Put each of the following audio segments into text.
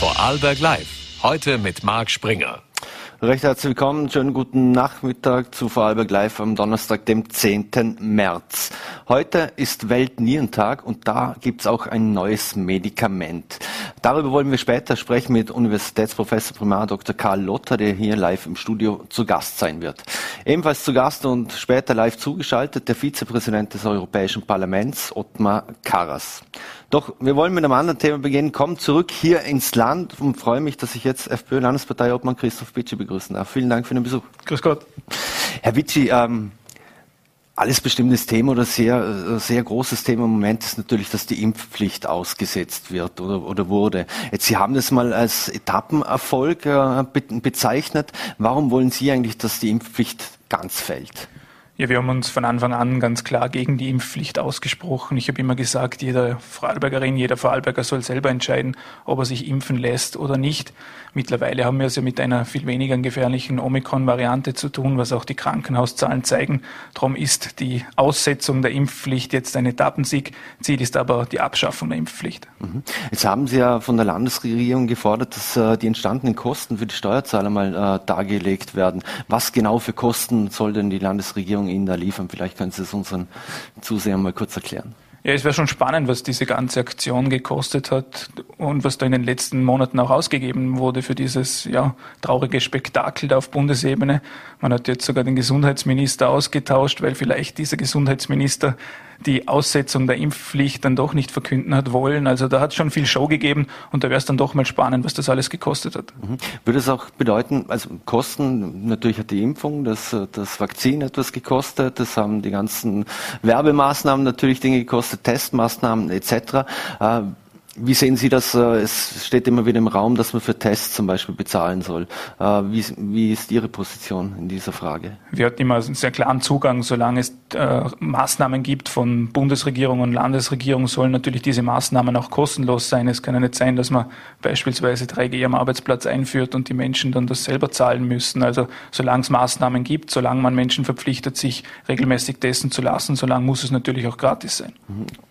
Vorarlberg Live. Heute mit Marc Springer. Recht herzlich willkommen, schönen guten Nachmittag zu Vorarlberg Live am Donnerstag, dem 10. März. Heute ist Weltnierentag und da gibt's auch ein neues Medikament. Darüber wollen wir später sprechen mit Universitätsprofessor Primar Dr. Karl Lotter, der hier live im Studio zu Gast sein wird. Ebenfalls zu Gast und später live zugeschaltet der Vizepräsident des Europäischen Parlaments, Ottmar Karas. Doch wir wollen mit einem anderen Thema beginnen. Kommen zurück hier ins Land und freue mich, dass ich jetzt FPÖ-Landesparteiobmann Christoph Bitschi begrüßen darf. Vielen Dank für den Besuch. Grüß Gott. Herr Bitschi, ähm, alles bestimmtes Thema oder sehr, äh, sehr großes Thema im Moment ist natürlich, dass die Impfpflicht ausgesetzt wird oder, oder wurde. Jetzt, Sie haben das mal als Etappenerfolg äh, bezeichnet. Warum wollen Sie eigentlich, dass die Impfpflicht ganz fällt? Ja, wir haben uns von Anfang an ganz klar gegen die Impfpflicht ausgesprochen. Ich habe immer gesagt, jeder Vorarlbergerin, jeder Vorarlberger soll selber entscheiden, ob er sich impfen lässt oder nicht. Mittlerweile haben wir es ja mit einer viel weniger gefährlichen Omikron-Variante zu tun, was auch die Krankenhauszahlen zeigen. Darum ist die Aussetzung der Impfpflicht jetzt ein Etappensieg. Ziel ist aber die Abschaffung der Impfpflicht. Mhm. Jetzt haben Sie ja von der Landesregierung gefordert, dass äh, die entstandenen Kosten für die Steuerzahler mal äh, dargelegt werden. Was genau für Kosten soll denn die Landesregierung Ihnen da liefern? Vielleicht können Sie es unseren Zusehern mal kurz erklären. Ja, es wäre schon spannend, was diese ganze Aktion gekostet hat und was da in den letzten Monaten auch ausgegeben wurde für dieses ja, traurige Spektakel da auf Bundesebene. Man hat jetzt sogar den Gesundheitsminister ausgetauscht, weil vielleicht dieser Gesundheitsminister die Aussetzung der Impfpflicht dann doch nicht verkünden hat wollen. Also da hat es schon viel Show gegeben und da wäre es dann doch mal spannend, was das alles gekostet hat. Mhm. Würde es auch bedeuten, also Kosten, natürlich hat die Impfung, das, das Vakzin etwas gekostet, das haben die ganzen Werbemaßnahmen natürlich Dinge gekostet, Testmaßnahmen etc. Wie sehen Sie das? Äh, es steht immer wieder im Raum, dass man für Tests zum Beispiel bezahlen soll. Äh, wie, wie ist Ihre Position in dieser Frage? Wir hatten immer einen sehr klaren Zugang. Solange es äh, Maßnahmen gibt von Bundesregierung und Landesregierung, sollen natürlich diese Maßnahmen auch kostenlos sein. Es kann ja nicht sein, dass man beispielsweise 3G am Arbeitsplatz einführt und die Menschen dann das selber zahlen müssen. Also solange es Maßnahmen gibt, solange man Menschen verpflichtet, sich regelmäßig testen zu lassen, solange muss es natürlich auch gratis sein.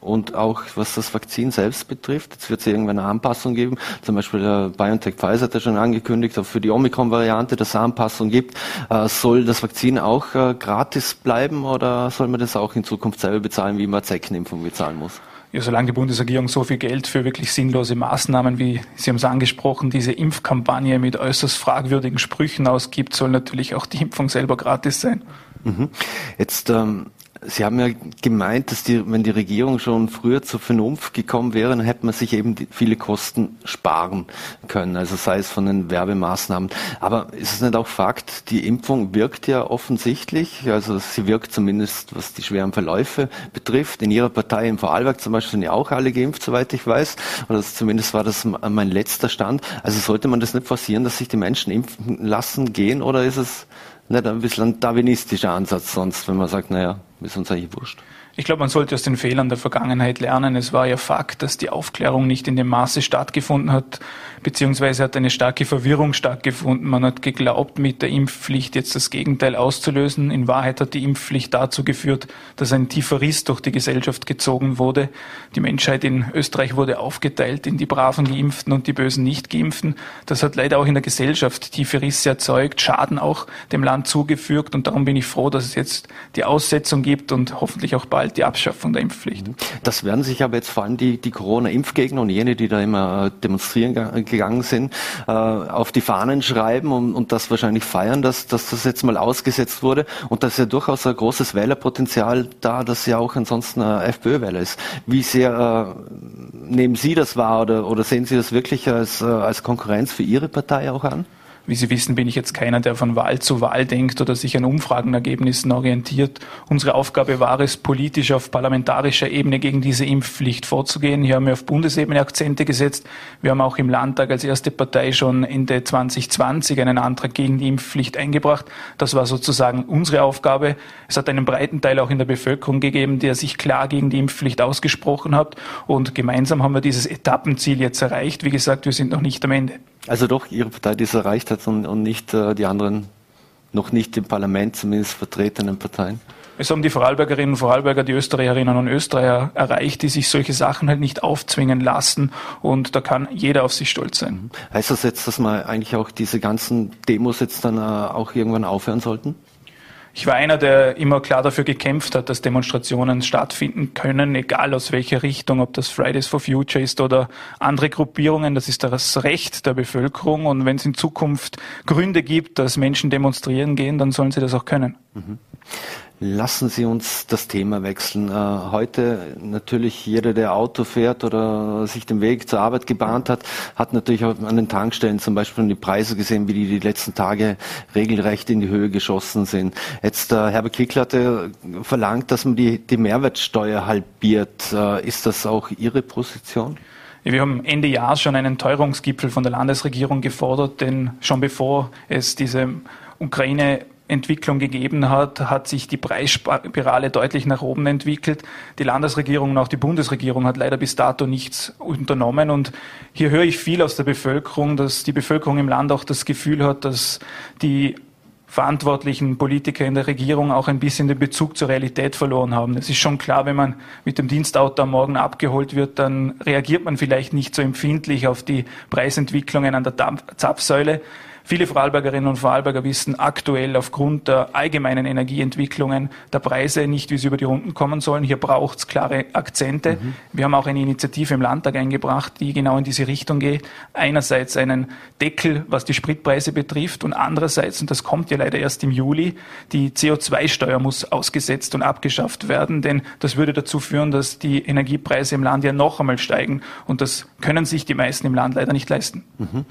Und auch was das Vakzin selbst betrifft, Jetzt wird es irgendwann eine Anpassung geben. Zum Beispiel äh, BioNTech Pfizer hat ja schon angekündigt, auch für die Omikron-Variante, dass es Anpassung gibt. Äh, soll das Vakzin auch äh, gratis bleiben oder soll man das auch in Zukunft selber bezahlen, wie man Zeckenimpfung bezahlen muss? Ja, solange die Bundesregierung so viel Geld für wirklich sinnlose Maßnahmen, wie Sie haben es angesprochen, diese Impfkampagne mit äußerst fragwürdigen Sprüchen ausgibt, soll natürlich auch die Impfung selber gratis sein. Mhm. Jetzt ähm, Sie haben ja gemeint, dass die, wenn die Regierung schon früher zur Vernunft gekommen wäre, dann hätte man sich eben viele Kosten sparen können, also sei es von den Werbemaßnahmen. Aber ist es nicht auch Fakt, die Impfung wirkt ja offensichtlich, also sie wirkt zumindest, was die schweren Verläufe betrifft. In Ihrer Partei in Vorarlberg zum Beispiel sind ja auch alle geimpft, soweit ich weiß. Oder zumindest war das mein letzter Stand. Also sollte man das nicht forcieren, dass sich die Menschen impfen lassen gehen, oder ist es nicht ein bisschen ein darwinistischer Ansatz sonst, wenn man sagt, naja, ist uns eigentlich wurscht. Ich glaube, man sollte aus den Fehlern der Vergangenheit lernen. Es war ja Fakt, dass die Aufklärung nicht in dem Maße stattgefunden hat, beziehungsweise hat eine starke Verwirrung stattgefunden. Man hat geglaubt, mit der Impfpflicht jetzt das Gegenteil auszulösen. In Wahrheit hat die Impfpflicht dazu geführt, dass ein tiefer Riss durch die Gesellschaft gezogen wurde. Die Menschheit in Österreich wurde aufgeteilt in die braven Geimpften und die bösen Nicht-Geimpften. Das hat leider auch in der Gesellschaft tiefe Risse erzeugt, Schaden auch dem Land zugefügt und darum bin ich froh, dass es jetzt die Aussetzung gibt und hoffentlich auch bald die Abschaffung der Impfpflicht. Mhm. Das werden sich aber jetzt vor allem die, die Corona-Impfgegner und jene, die da immer äh, demonstrieren gegangen sind, äh, auf die Fahnen schreiben und, und das wahrscheinlich feiern, dass, dass das jetzt mal ausgesetzt wurde. Und da ist ja durchaus ein großes Wählerpotenzial da, das ja auch ansonsten FPÖ-Wähler ist. Wie sehr äh, nehmen Sie das wahr oder, oder sehen Sie das wirklich als, äh, als Konkurrenz für Ihre Partei auch an? Wie Sie wissen, bin ich jetzt keiner, der von Wahl zu Wahl denkt oder sich an Umfragenergebnissen orientiert. Unsere Aufgabe war es, politisch auf parlamentarischer Ebene gegen diese Impfpflicht vorzugehen. Hier haben wir auf Bundesebene Akzente gesetzt. Wir haben auch im Landtag als erste Partei schon Ende 2020 einen Antrag gegen die Impfpflicht eingebracht. Das war sozusagen unsere Aufgabe. Es hat einen breiten Teil auch in der Bevölkerung gegeben, der sich klar gegen die Impfpflicht ausgesprochen hat. Und gemeinsam haben wir dieses Etappenziel jetzt erreicht. Wie gesagt, wir sind noch nicht am Ende. Also doch Ihre Partei, die es erreicht hat und, und nicht äh, die anderen noch nicht im Parlament zumindest vertretenen Parteien? Es haben die Vorarlbergerinnen und Vorarlberger, die Österreicherinnen und Österreicher erreicht, die sich solche Sachen halt nicht aufzwingen lassen und da kann jeder auf sich stolz sein. Heißt das jetzt, dass man eigentlich auch diese ganzen Demos jetzt dann äh, auch irgendwann aufhören sollten? Ich war einer, der immer klar dafür gekämpft hat, dass Demonstrationen stattfinden können, egal aus welcher Richtung, ob das Fridays for Future ist oder andere Gruppierungen. Das ist das Recht der Bevölkerung. Und wenn es in Zukunft Gründe gibt, dass Menschen demonstrieren gehen, dann sollen sie das auch können. Mhm. Lassen Sie uns das Thema wechseln. Äh, heute natürlich jeder, der Auto fährt oder sich den Weg zur Arbeit gebahnt hat, hat natürlich auch an den Tankstellen zum Beispiel die Preise gesehen, wie die die letzten Tage regelrecht in die Höhe geschossen sind. Jetzt äh, Herbert Kickl hatte verlangt, dass man die, die Mehrwertsteuer halbiert. Äh, ist das auch Ihre Position? Wir haben Ende Jahr schon einen Teuerungsgipfel von der Landesregierung gefordert, denn schon bevor es diese Ukraine Entwicklung gegeben hat, hat sich die Preisspirale deutlich nach oben entwickelt. Die Landesregierung und auch die Bundesregierung hat leider bis dato nichts unternommen. Und hier höre ich viel aus der Bevölkerung, dass die Bevölkerung im Land auch das Gefühl hat, dass die verantwortlichen Politiker in der Regierung auch ein bisschen den Bezug zur Realität verloren haben. Es ist schon klar, wenn man mit dem Dienstauto am Morgen abgeholt wird, dann reagiert man vielleicht nicht so empfindlich auf die Preisentwicklungen an der Zapfsäule. Viele Vorarlbergerinnen und Vorarlberger wissen aktuell aufgrund der allgemeinen Energieentwicklungen der Preise nicht, wie sie über die Runden kommen sollen. Hier braucht es klare Akzente. Mhm. Wir haben auch eine Initiative im Landtag eingebracht, die genau in diese Richtung geht. Einerseits einen Deckel, was die Spritpreise betrifft und andererseits, und das kommt ja leider erst im Juli, die CO2-Steuer muss ausgesetzt und abgeschafft werden, denn das würde dazu führen, dass die Energiepreise im Land ja noch einmal steigen und das können sich die meisten im Land leider nicht leisten. Mhm.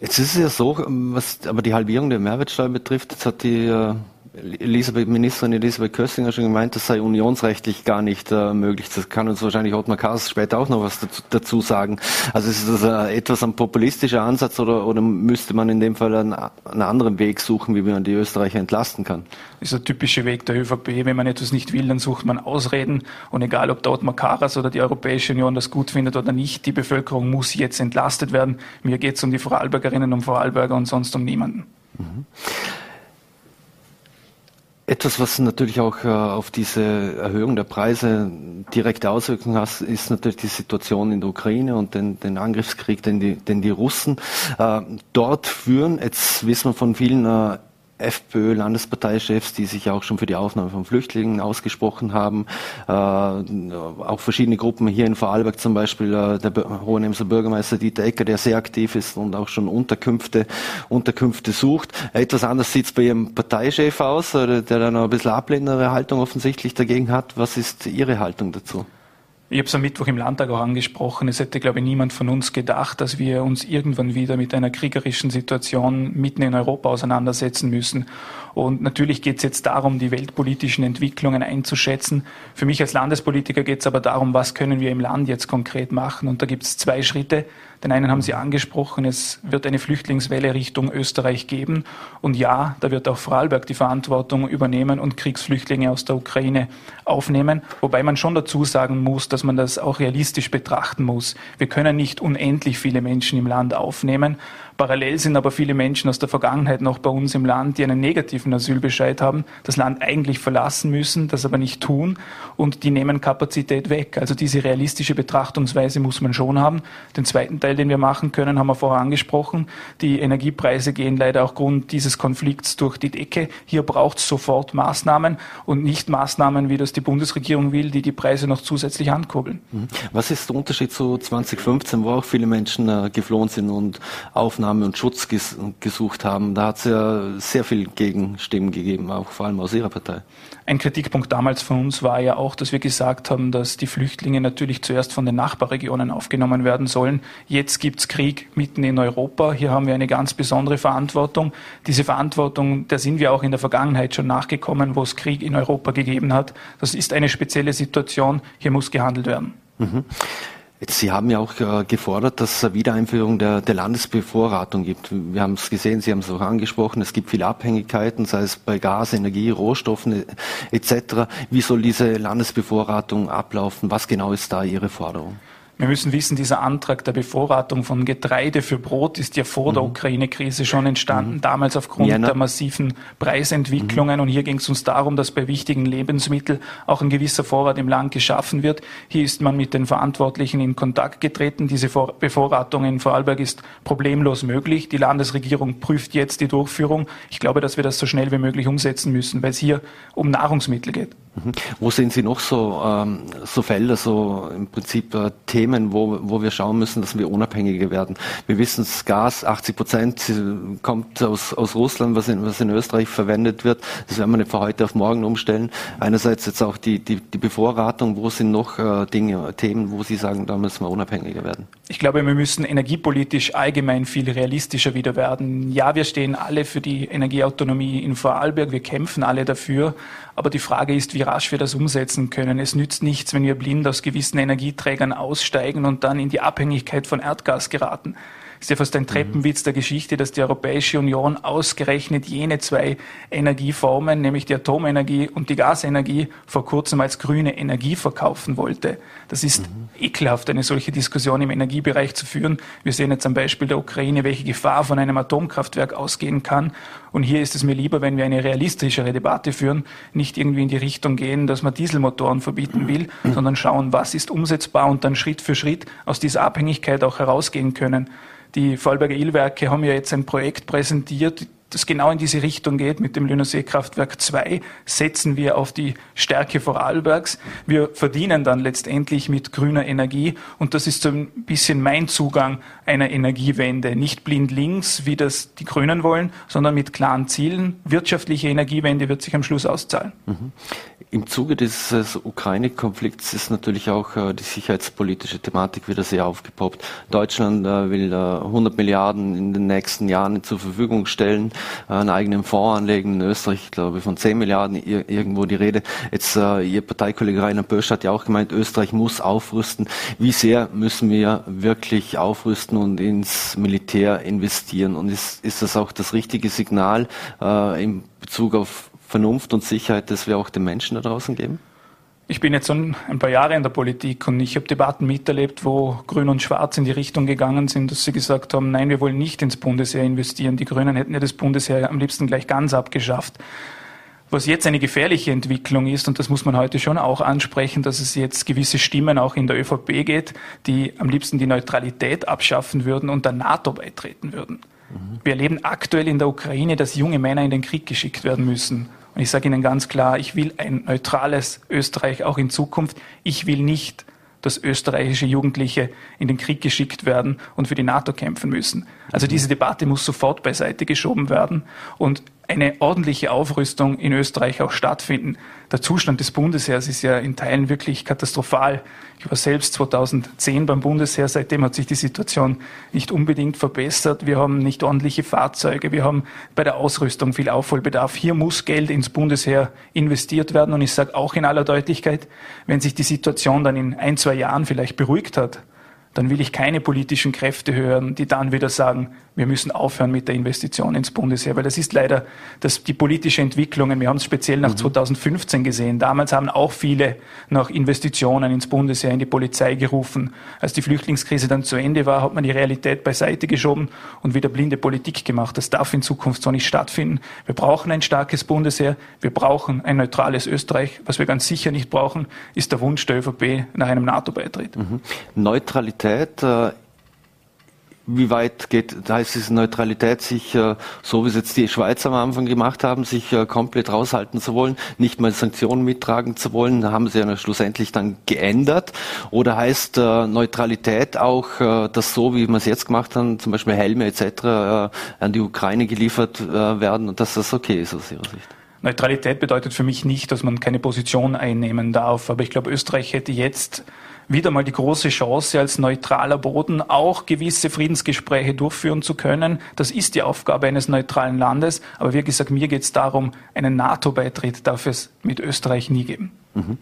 Jetzt ist es ja so, was aber die Halbierung der Mehrwertsteuer betrifft, jetzt hat die äh, Elisabeth, Ministerin Elisabeth Köstinger schon gemeint, das sei unionsrechtlich gar nicht äh, möglich. Das kann uns wahrscheinlich Ottmar Kaas später auch noch was dazu, dazu sagen. Also ist das äh, etwas ein populistischer Ansatz oder, oder müsste man in dem Fall einen, einen, anderen Weg suchen, wie man die Österreicher entlasten kann? Das ist der typische Weg der ÖVP. Wenn man etwas nicht will, dann sucht man Ausreden. Und egal, ob der Ottmar Karas oder die Europäische Union das gut findet oder nicht, die Bevölkerung muss jetzt entlastet werden. Mir geht es um die Vorarlbergerinnen und Vorarlberger und sonst um niemanden. Mhm. Etwas, was natürlich auch äh, auf diese Erhöhung der Preise direkte Auswirkungen hat, ist natürlich die Situation in der Ukraine und den, den Angriffskrieg, den die, den die Russen äh, dort führen. Jetzt wissen wir von vielen äh, FPÖ-Landesparteichefs, die sich auch schon für die Aufnahme von Flüchtlingen ausgesprochen haben. Äh, auch verschiedene Gruppen hier in Vorarlberg zum Beispiel, äh, der Hohenemser Bürgermeister Dieter Ecker, der sehr aktiv ist und auch schon Unterkünfte, Unterkünfte sucht. Etwas anders sieht es bei Ihrem Parteichef aus, der dann ein bisschen ablehnendere Haltung offensichtlich dagegen hat. Was ist Ihre Haltung dazu? Ich habe es am Mittwoch im Landtag auch angesprochen. Es hätte, glaube ich, niemand von uns gedacht, dass wir uns irgendwann wieder mit einer kriegerischen Situation mitten in Europa auseinandersetzen müssen. Und natürlich geht es jetzt darum, die weltpolitischen Entwicklungen einzuschätzen. Für mich als Landespolitiker geht es aber darum, was können wir im Land jetzt konkret machen. Und da gibt es zwei Schritte. Den einen haben Sie angesprochen, es wird eine Flüchtlingswelle Richtung Österreich geben. Und ja, da wird auch Vorarlberg die Verantwortung übernehmen und Kriegsflüchtlinge aus der Ukraine aufnehmen. Wobei man schon dazu sagen muss, dass man das auch realistisch betrachten muss. Wir können nicht unendlich viele Menschen im Land aufnehmen. Parallel sind aber viele Menschen aus der Vergangenheit noch bei uns im Land, die einen negativen Asylbescheid haben, das Land eigentlich verlassen müssen, das aber nicht tun und die nehmen Kapazität weg. Also diese realistische Betrachtungsweise muss man schon haben. Den zweiten Teil, den wir machen können, haben wir vorher angesprochen. Die Energiepreise gehen leider aufgrund dieses Konflikts durch die Decke. Hier braucht es sofort Maßnahmen und nicht Maßnahmen, wie das die Bundesregierung will, die die Preise noch zusätzlich ankurbeln. Mhm. Was ist der Unterschied zu 2015, wo auch viele Menschen äh, geflohen sind und Aufnahme und Schutz ges gesucht haben. Da hat es ja sehr viel Gegenstimmen gegeben, auch vor allem aus Ihrer Partei. Ein Kritikpunkt damals von uns war ja auch, dass wir gesagt haben, dass die Flüchtlinge natürlich zuerst von den Nachbarregionen aufgenommen werden sollen. Jetzt gibt es Krieg mitten in Europa. Hier haben wir eine ganz besondere Verantwortung. Diese Verantwortung, der sind wir auch in der Vergangenheit schon nachgekommen, wo es Krieg in Europa gegeben hat. Das ist eine spezielle Situation. Hier muss gehandelt werden. Mhm. Sie haben ja auch äh, gefordert, dass es Wiedereinführung der, der Landesbevorratung gibt. Wir haben es gesehen, Sie haben es auch angesprochen, es gibt viele Abhängigkeiten, sei es bei Gas, Energie, Rohstoffen etc. Wie soll diese Landesbevorratung ablaufen? Was genau ist da Ihre Forderung? Wir müssen wissen, dieser Antrag der Bevorratung von Getreide für Brot ist ja vor mhm. der Ukraine-Krise schon entstanden, mhm. damals aufgrund Jena. der massiven Preisentwicklungen. Mhm. Und hier ging es uns darum, dass bei wichtigen Lebensmitteln auch ein gewisser Vorrat im Land geschaffen wird. Hier ist man mit den Verantwortlichen in Kontakt getreten. Diese Bevorratung in Vorarlberg ist problemlos möglich. Die Landesregierung prüft jetzt die Durchführung. Ich glaube, dass wir das so schnell wie möglich umsetzen müssen, weil es hier um Nahrungsmittel geht. Wo sehen Sie noch so, ähm, so Felder, so im Prinzip äh, Themen, wo, wo wir schauen müssen, dass wir unabhängiger werden? Wir wissen, das Gas, 80 Prozent kommt aus, aus Russland, was in, was in Österreich verwendet wird. Das werden wir nicht von heute auf morgen umstellen. Einerseits jetzt auch die, die, die Bevorratung. Wo sind noch äh, Dinge, Themen, wo Sie sagen, da müssen wir unabhängiger werden? Ich glaube, wir müssen energiepolitisch allgemein viel realistischer wieder werden. Ja, wir stehen alle für die Energieautonomie in Vorarlberg. Wir kämpfen alle dafür. Aber die Frage ist, wie rasch wir das umsetzen können. Es nützt nichts, wenn wir blind aus gewissen Energieträgern aussteigen und dann in die Abhängigkeit von Erdgas geraten ist ja fast ein Treppenwitz der Geschichte, dass die Europäische Union ausgerechnet jene zwei Energieformen, nämlich die Atomenergie und die Gasenergie, vor kurzem als grüne Energie verkaufen wollte. Das ist mhm. ekelhaft, eine solche Diskussion im Energiebereich zu führen. Wir sehen jetzt am Beispiel der Ukraine, welche Gefahr von einem Atomkraftwerk ausgehen kann. Und hier ist es mir lieber, wenn wir eine realistischere Debatte führen, nicht irgendwie in die Richtung gehen, dass man Dieselmotoren verbieten will, mhm. sondern schauen, was ist umsetzbar und dann Schritt für Schritt aus dieser Abhängigkeit auch herausgehen können. Die Vorarlberger Illwerke haben ja jetzt ein Projekt präsentiert, das genau in diese Richtung geht. Mit dem Lünersee-Kraftwerk 2 setzen wir auf die Stärke Vorarlbergs. Wir verdienen dann letztendlich mit grüner Energie und das ist so ein bisschen mein Zugang einer Energiewende. Nicht blind links, wie das die Grünen wollen, sondern mit klaren Zielen. Wirtschaftliche Energiewende wird sich am Schluss auszahlen. Mhm. Im Zuge dieses Ukraine-Konflikts ist natürlich auch äh, die sicherheitspolitische Thematik wieder sehr aufgepoppt. Deutschland äh, will äh, 100 Milliarden in den nächsten Jahren zur Verfügung stellen, äh, einen eigenen Fonds anlegen. In Österreich, glaube ich, von 10 Milliarden irgendwo die Rede. Jetzt äh, Ihr Parteikollege Rainer Bösch hat ja auch gemeint, Österreich muss aufrüsten. Wie sehr müssen wir wirklich aufrüsten und ins Militär investieren? Und ist, ist das auch das richtige Signal äh, in Bezug auf Vernunft und Sicherheit, das wir auch den Menschen da draußen geben? Ich bin jetzt schon ein paar Jahre in der Politik und ich habe Debatten miterlebt, wo Grün und Schwarz in die Richtung gegangen sind, dass sie gesagt haben, nein, wir wollen nicht ins Bundesheer investieren. Die Grünen hätten ja das Bundesheer am liebsten gleich ganz abgeschafft. Was jetzt eine gefährliche Entwicklung ist, und das muss man heute schon auch ansprechen, dass es jetzt gewisse Stimmen auch in der ÖVP geht, die am liebsten die Neutralität abschaffen würden und der NATO beitreten würden. Mhm. Wir erleben aktuell in der Ukraine, dass junge Männer in den Krieg geschickt werden müssen. Und ich sage Ihnen ganz klar, ich will ein neutrales Österreich auch in Zukunft. Ich will nicht, dass österreichische Jugendliche in den Krieg geschickt werden und für die NATO kämpfen müssen. Also diese Debatte muss sofort beiseite geschoben werden. Und eine ordentliche Aufrüstung in Österreich auch stattfinden. Der Zustand des Bundesheers ist ja in Teilen wirklich katastrophal. Ich war selbst 2010 beim Bundesheer, seitdem hat sich die Situation nicht unbedingt verbessert. Wir haben nicht ordentliche Fahrzeuge, wir haben bei der Ausrüstung viel Aufholbedarf. Hier muss Geld ins Bundesheer investiert werden und ich sage auch in aller Deutlichkeit, wenn sich die Situation dann in ein, zwei Jahren vielleicht beruhigt hat, dann will ich keine politischen Kräfte hören, die dann wieder sagen, wir müssen aufhören mit der Investition ins Bundesheer, weil das ist leider das, die politische Entwicklung. Wir haben es speziell nach mhm. 2015 gesehen. Damals haben auch viele nach Investitionen ins Bundesheer, in die Polizei gerufen. Als die Flüchtlingskrise dann zu Ende war, hat man die Realität beiseite geschoben und wieder blinde Politik gemacht. Das darf in Zukunft so nicht stattfinden. Wir brauchen ein starkes Bundesheer. Wir brauchen ein neutrales Österreich. Was wir ganz sicher nicht brauchen, ist der Wunsch der ÖVP nach einem NATO-Beitritt. Mhm. Neutralität äh wie weit geht, da heißt es Neutralität, sich, äh, so wie es jetzt die Schweiz am Anfang gemacht haben, sich äh, komplett raushalten zu wollen, nicht mal Sanktionen mittragen zu wollen, haben sie ja schlussendlich dann geändert. Oder heißt Neutralität auch, dass so, wie wir es jetzt gemacht haben, zum Beispiel Helme etc. an die Ukraine geliefert werden und dass das okay ist aus Ihrer Sicht? Neutralität bedeutet für mich nicht, dass man keine Position einnehmen darf. Aber ich glaube, Österreich hätte jetzt wieder mal die große Chance, als neutraler Boden auch gewisse Friedensgespräche durchführen zu können. Das ist die Aufgabe eines neutralen Landes. Aber wie gesagt, mir geht es darum, einen NATO-Beitritt darf es mit Österreich nie geben. Mhm.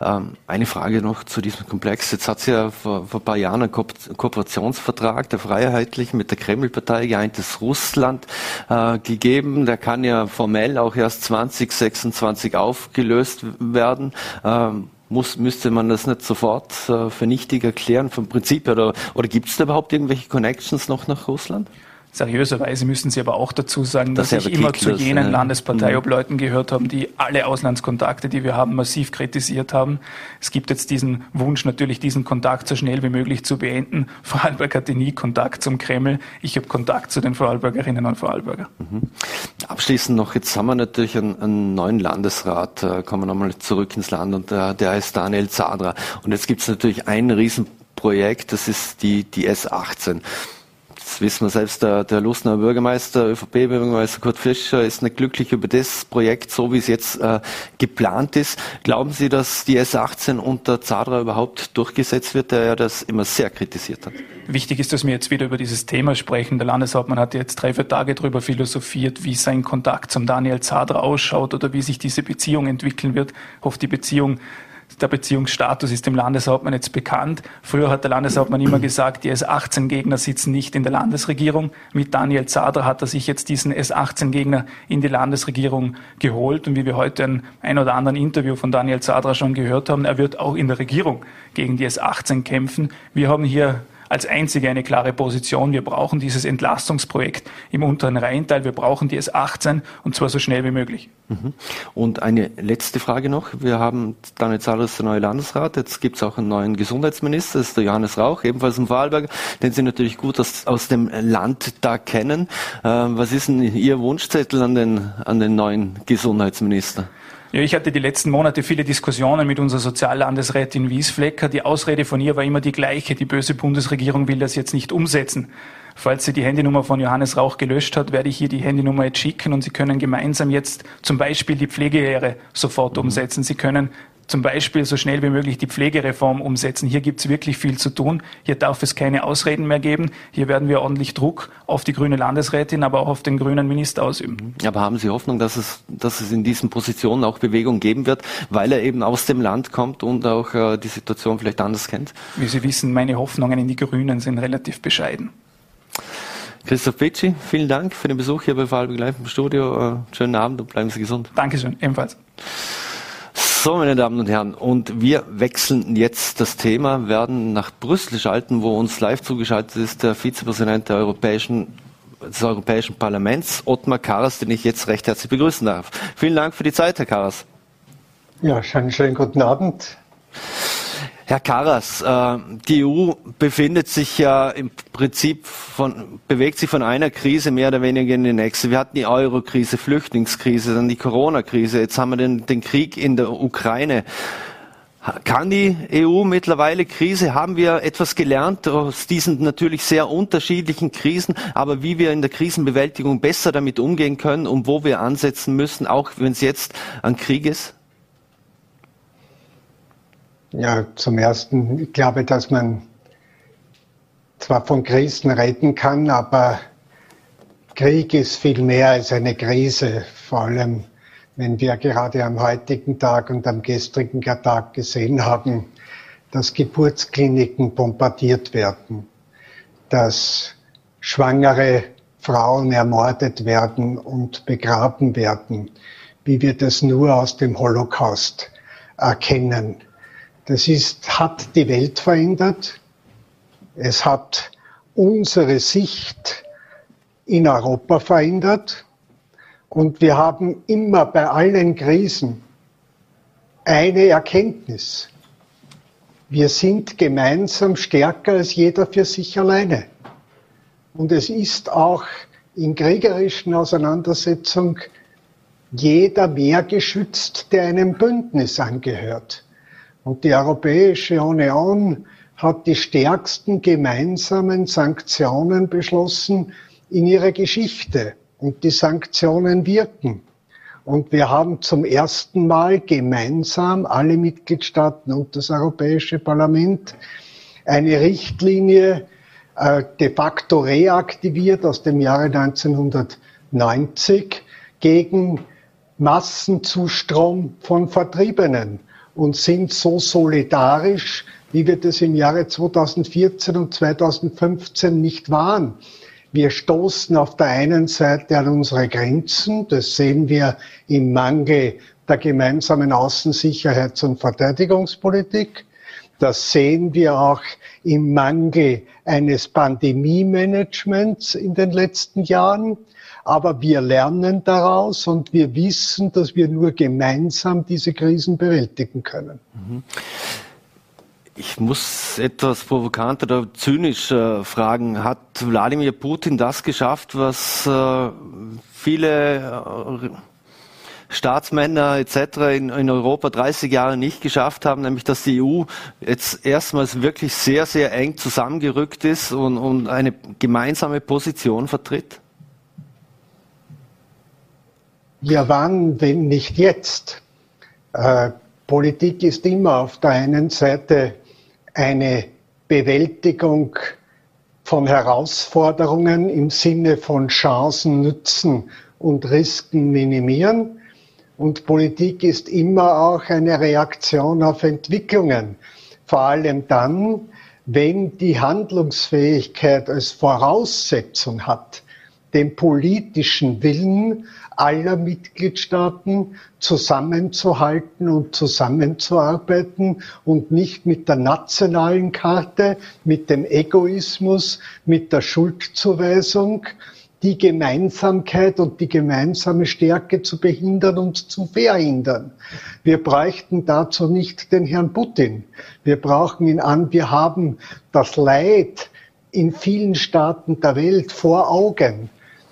Ähm, eine Frage noch zu diesem Komplex. Jetzt hat es ja vor, vor ein paar Jahren einen Ko Kooperationsvertrag der Freiheitlichen mit der Kremlpartei geeintes Russland äh, gegeben. Der kann ja formell auch erst 2026 aufgelöst werden. Ähm, muss, müsste man das nicht sofort äh, für nichtig erklären vom Prinzip her? Oder, oder gibt es da überhaupt irgendwelche Connections noch nach Russland? Seriöserweise müssen Sie aber auch dazu sagen, dass ich immer zu jenen ja. Landesparteiobleuten gehört habe, die alle Auslandskontakte, die wir haben, massiv kritisiert haben. Es gibt jetzt diesen Wunsch, natürlich diesen Kontakt so schnell wie möglich zu beenden. Vorarlberg hatte nie Kontakt zum Kreml. Ich habe Kontakt zu den Vorarlbergerinnen und Vorarlberger. Mhm. Abschließend noch, jetzt haben wir natürlich einen, einen neuen Landesrat, äh, kommen wir nochmal zurück ins Land und der, der heißt Daniel Zadra. Und jetzt gibt es natürlich ein Riesenprojekt, das ist die, die S18. Das wissen wir selbst, der, der Lustner Bürgermeister, ÖVP-Bürgermeister Kurt Fischer ist nicht glücklich über das Projekt, so wie es jetzt äh, geplant ist. Glauben Sie, dass die S18 unter Zadra überhaupt durchgesetzt wird, der ja das immer sehr kritisiert hat? Wichtig ist, dass wir jetzt wieder über dieses Thema sprechen. Der Landeshauptmann hat jetzt drei, vier Tage darüber philosophiert, wie sein Kontakt zum Daniel Zadra ausschaut oder wie sich diese Beziehung entwickeln wird. Ich hoffe, die Beziehung der Beziehungsstatus ist dem Landeshauptmann jetzt bekannt. Früher hat der Landeshauptmann immer gesagt, die S18-Gegner sitzen nicht in der Landesregierung. Mit Daniel Zader hat er sich jetzt diesen S18-Gegner in die Landesregierung geholt. Und wie wir heute ein, ein oder anderen Interview von Daniel Zader schon gehört haben, er wird auch in der Regierung gegen die S18 kämpfen. Wir haben hier als einzige eine klare Position. Wir brauchen dieses Entlastungsprojekt im unteren Rheinteil. Wir brauchen die S18 und zwar so schnell wie möglich. Mhm. Und eine letzte Frage noch. Wir haben dann jetzt alles der neue Landesrat. Jetzt gibt es auch einen neuen Gesundheitsminister, das ist der Johannes Rauch, ebenfalls im Vorarlberg, den Sie natürlich gut aus, aus dem Land da kennen. Äh, was ist denn Ihr Wunschzettel an den, an den neuen Gesundheitsminister? Ja, ich hatte die letzten Monate viele Diskussionen mit unserer Soziallandesrätin Wiesflecker. Die Ausrede von ihr war immer die gleiche. Die böse Bundesregierung will das jetzt nicht umsetzen. Falls sie die Handynummer von Johannes Rauch gelöscht hat, werde ich ihr die Handynummer jetzt schicken und Sie können gemeinsam jetzt zum Beispiel die Pflegelehre sofort umsetzen. Sie können zum Beispiel so schnell wie möglich die Pflegereform umsetzen. Hier gibt es wirklich viel zu tun. Hier darf es keine Ausreden mehr geben. Hier werden wir ordentlich Druck auf die grüne Landesrätin, aber auch auf den grünen Minister ausüben. Aber haben Sie Hoffnung, dass es, dass es in diesen Positionen auch Bewegung geben wird, weil er eben aus dem Land kommt und auch äh, die Situation vielleicht anders kennt? Wie Sie wissen, meine Hoffnungen in die Grünen sind relativ bescheiden. Christoph Pitschi, vielen Dank für den Besuch hier bei Vorarlberg Live im Studio. Äh, schönen Abend und bleiben Sie gesund. Dankeschön, ebenfalls. So, meine Damen und Herren, und wir wechseln jetzt das Thema, werden nach Brüssel schalten, wo uns live zugeschaltet ist der Vizepräsident der Europäischen, des Europäischen Parlaments, Ottmar Karas, den ich jetzt recht herzlich begrüßen darf. Vielen Dank für die Zeit, Herr Karas. Ja, schönen, schönen guten Abend. Herr Karas, äh, die EU befindet sich ja im Prinzip von, bewegt sich von einer Krise mehr oder weniger in die nächste. Wir hatten die Euro-Krise, Flüchtlingskrise, dann die Corona-Krise, jetzt haben wir den, den Krieg in der Ukraine. Kann die EU mittlerweile Krise? Haben wir etwas gelernt aus diesen natürlich sehr unterschiedlichen Krisen, aber wie wir in der Krisenbewältigung besser damit umgehen können und wo wir ansetzen müssen, auch wenn es jetzt ein Krieg ist? Ja, zum Ersten, ich glaube, dass man zwar von Krisen reden kann, aber Krieg ist viel mehr als eine Krise, vor allem wenn wir gerade am heutigen Tag und am gestrigen Tag gesehen haben, dass Geburtskliniken bombardiert werden, dass schwangere Frauen ermordet werden und begraben werden, wie wir das nur aus dem Holocaust erkennen. Das ist, hat die Welt verändert. Es hat unsere Sicht in Europa verändert. Und wir haben immer bei allen Krisen eine Erkenntnis. Wir sind gemeinsam stärker als jeder für sich alleine. Und es ist auch in kriegerischen Auseinandersetzungen jeder mehr geschützt, der einem Bündnis angehört. Und die Europäische Union hat die stärksten gemeinsamen Sanktionen beschlossen in ihrer Geschichte. Und die Sanktionen wirken. Und wir haben zum ersten Mal gemeinsam, alle Mitgliedstaaten und das Europäische Parlament, eine Richtlinie äh, de facto reaktiviert aus dem Jahre 1990 gegen Massenzustrom von Vertriebenen und sind so solidarisch, wie wir das im Jahre 2014 und 2015 nicht waren. Wir stoßen auf der einen Seite an unsere Grenzen, das sehen wir im Mangel der gemeinsamen Außensicherheits- und Verteidigungspolitik. Das sehen wir auch im Mangel eines Pandemie-Managements in den letzten Jahren. Aber wir lernen daraus und wir wissen, dass wir nur gemeinsam diese Krisen bewältigen können. Ich muss etwas provokant oder zynisch äh, fragen. Hat Wladimir Putin das geschafft, was äh, viele äh, Staatsmänner etc. In, in, Europa 30 Jahre nicht geschafft haben, nämlich dass die EU jetzt erstmals wirklich sehr, sehr eng zusammengerückt ist und, und eine gemeinsame Position vertritt? Ja, wann, wenn nicht jetzt? Äh, Politik ist immer auf der einen Seite eine Bewältigung von Herausforderungen im Sinne von Chancen nützen und Risiken minimieren. Und Politik ist immer auch eine Reaktion auf Entwicklungen. Vor allem dann, wenn die Handlungsfähigkeit als Voraussetzung hat, den politischen Willen aller Mitgliedstaaten zusammenzuhalten und zusammenzuarbeiten und nicht mit der nationalen Karte, mit dem Egoismus, mit der Schuldzuweisung, die Gemeinsamkeit und die gemeinsame Stärke zu behindern und zu verhindern. Wir bräuchten dazu nicht den Herrn Putin. Wir brauchen ihn an. Wir haben das Leid in vielen Staaten der Welt vor Augen.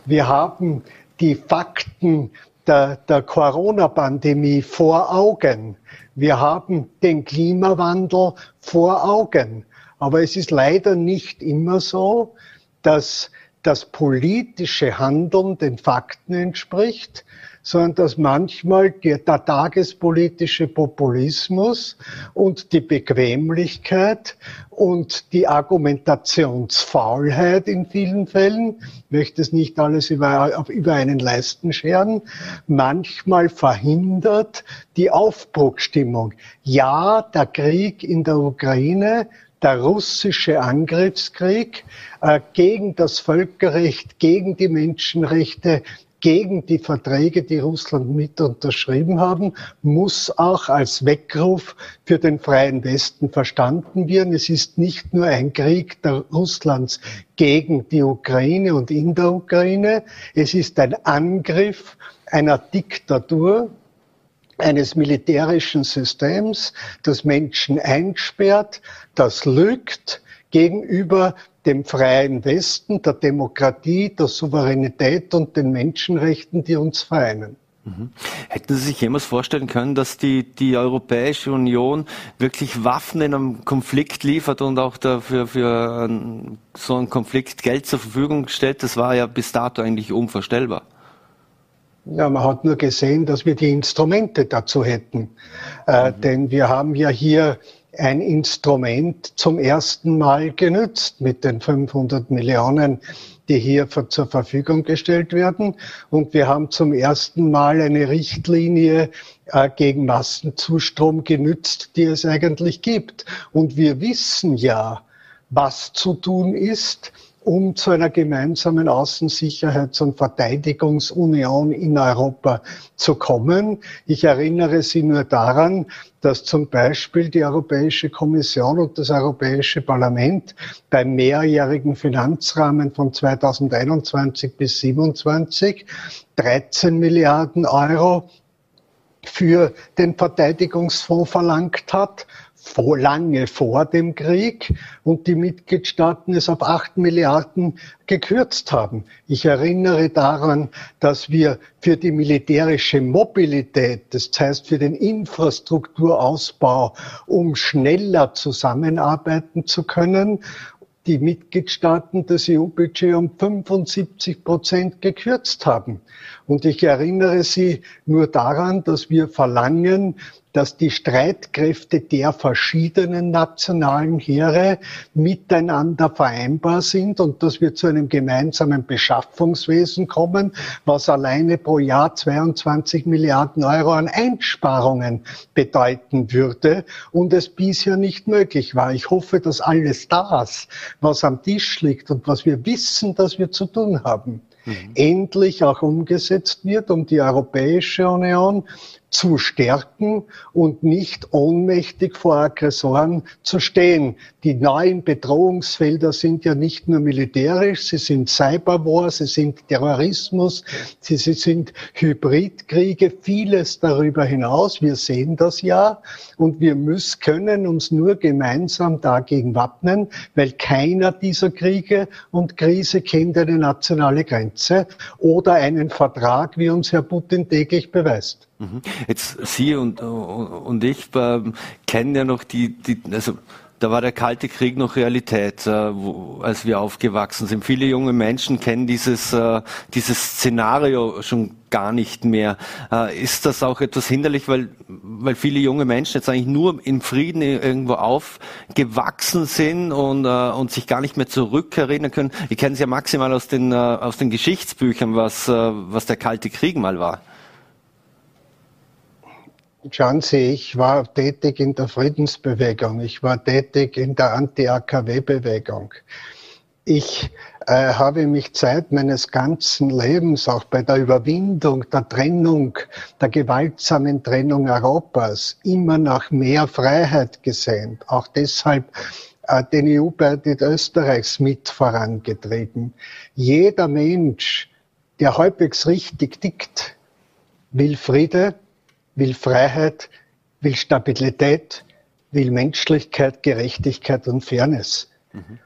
Wir haben die Fakten der, der Corona-Pandemie vor Augen. Wir haben den Klimawandel vor Augen. Aber es ist leider nicht immer so, dass das politische Handeln den Fakten entspricht, sondern dass manchmal der, der tagespolitische Populismus und die Bequemlichkeit und die Argumentationsfaulheit in vielen Fällen, möchte es nicht alles über, über einen Leisten scheren, manchmal verhindert die Aufbruchstimmung. Ja, der Krieg in der Ukraine der russische Angriffskrieg äh, gegen das Völkerrecht, gegen die Menschenrechte, gegen die Verträge, die Russland mit unterschrieben haben, muss auch als Weckruf für den freien Westen verstanden werden. Es ist nicht nur ein Krieg der Russlands gegen die Ukraine und in der Ukraine. Es ist ein Angriff einer Diktatur, eines militärischen Systems, das Menschen einsperrt, das lügt gegenüber dem freien Westen, der Demokratie, der Souveränität und den Menschenrechten, die uns vereinen. Mhm. Hätten Sie sich jemals vorstellen können, dass die, die Europäische Union wirklich Waffen in einem Konflikt liefert und auch dafür für so einen Konflikt Geld zur Verfügung stellt? Das war ja bis dato eigentlich unvorstellbar. Ja, man hat nur gesehen, dass wir die Instrumente dazu hätten. Äh, mhm. Denn wir haben ja hier ein Instrument zum ersten Mal genützt mit den 500 Millionen, die hier zur Verfügung gestellt werden. Und wir haben zum ersten Mal eine Richtlinie äh, gegen Massenzustrom genützt, die es eigentlich gibt. Und wir wissen ja, was zu tun ist um zu einer gemeinsamen Außensicherheits- und Verteidigungsunion in Europa zu kommen. Ich erinnere Sie nur daran, dass zum Beispiel die Europäische Kommission und das Europäische Parlament beim mehrjährigen Finanzrahmen von 2021 bis 2027 13 Milliarden Euro für den Verteidigungsfonds verlangt hat vor, lange vor dem Krieg und die Mitgliedstaaten es auf acht Milliarden gekürzt haben. Ich erinnere daran, dass wir für die militärische Mobilität, das heißt für den Infrastrukturausbau, um schneller zusammenarbeiten zu können, die Mitgliedstaaten das EU-Budget um 75 Prozent gekürzt haben. Und ich erinnere Sie nur daran, dass wir verlangen, dass die Streitkräfte der verschiedenen nationalen Heere miteinander vereinbar sind und dass wir zu einem gemeinsamen Beschaffungswesen kommen, was alleine pro Jahr 22 Milliarden Euro an Einsparungen bedeuten würde und es bisher nicht möglich war. Ich hoffe, dass alles das, was am Tisch liegt und was wir wissen, dass wir zu tun haben, mhm. endlich auch umgesetzt wird, um die Europäische Union zu stärken und nicht ohnmächtig vor Aggressoren zu stehen. Die neuen Bedrohungsfelder sind ja nicht nur militärisch, sie sind Cyberwar, sie sind Terrorismus, sie, sie sind Hybridkriege, vieles darüber hinaus. Wir sehen das ja und wir müssen, können uns nur gemeinsam dagegen wappnen, weil keiner dieser Kriege und Krise kennt eine nationale Grenze oder einen Vertrag, wie uns Herr Putin täglich beweist. Jetzt Sie und, und ich äh, kennen ja noch die, die, also da war der Kalte Krieg noch Realität, äh, wo, als wir aufgewachsen sind. Viele junge Menschen kennen dieses, äh, dieses Szenario schon gar nicht mehr. Äh, ist das auch etwas hinderlich, weil, weil viele junge Menschen jetzt eigentlich nur im Frieden irgendwo aufgewachsen sind und, äh, und sich gar nicht mehr zurückerinnern können? Ich kenne es ja maximal aus den, äh, aus den Geschichtsbüchern, was, äh, was der Kalte Krieg mal war. Schauen Sie, ich war tätig in der Friedensbewegung, ich war tätig in der Anti-AKW-Bewegung. Ich äh, habe mich Zeit meines ganzen Lebens auch bei der Überwindung der Trennung, der gewaltsamen Trennung Europas immer nach mehr Freiheit gesehnt. Auch deshalb äh, den EU-Beitritt Österreichs mit vorangetrieben. Jeder Mensch, der halbwegs richtig tickt, will Friede, will Freiheit, will Stabilität, will Menschlichkeit, Gerechtigkeit und Fairness. Mhm.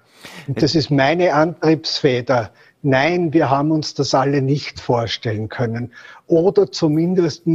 Und das ist meine Antriebsfeder. Nein, wir haben uns das alle nicht vorstellen können oder zumindest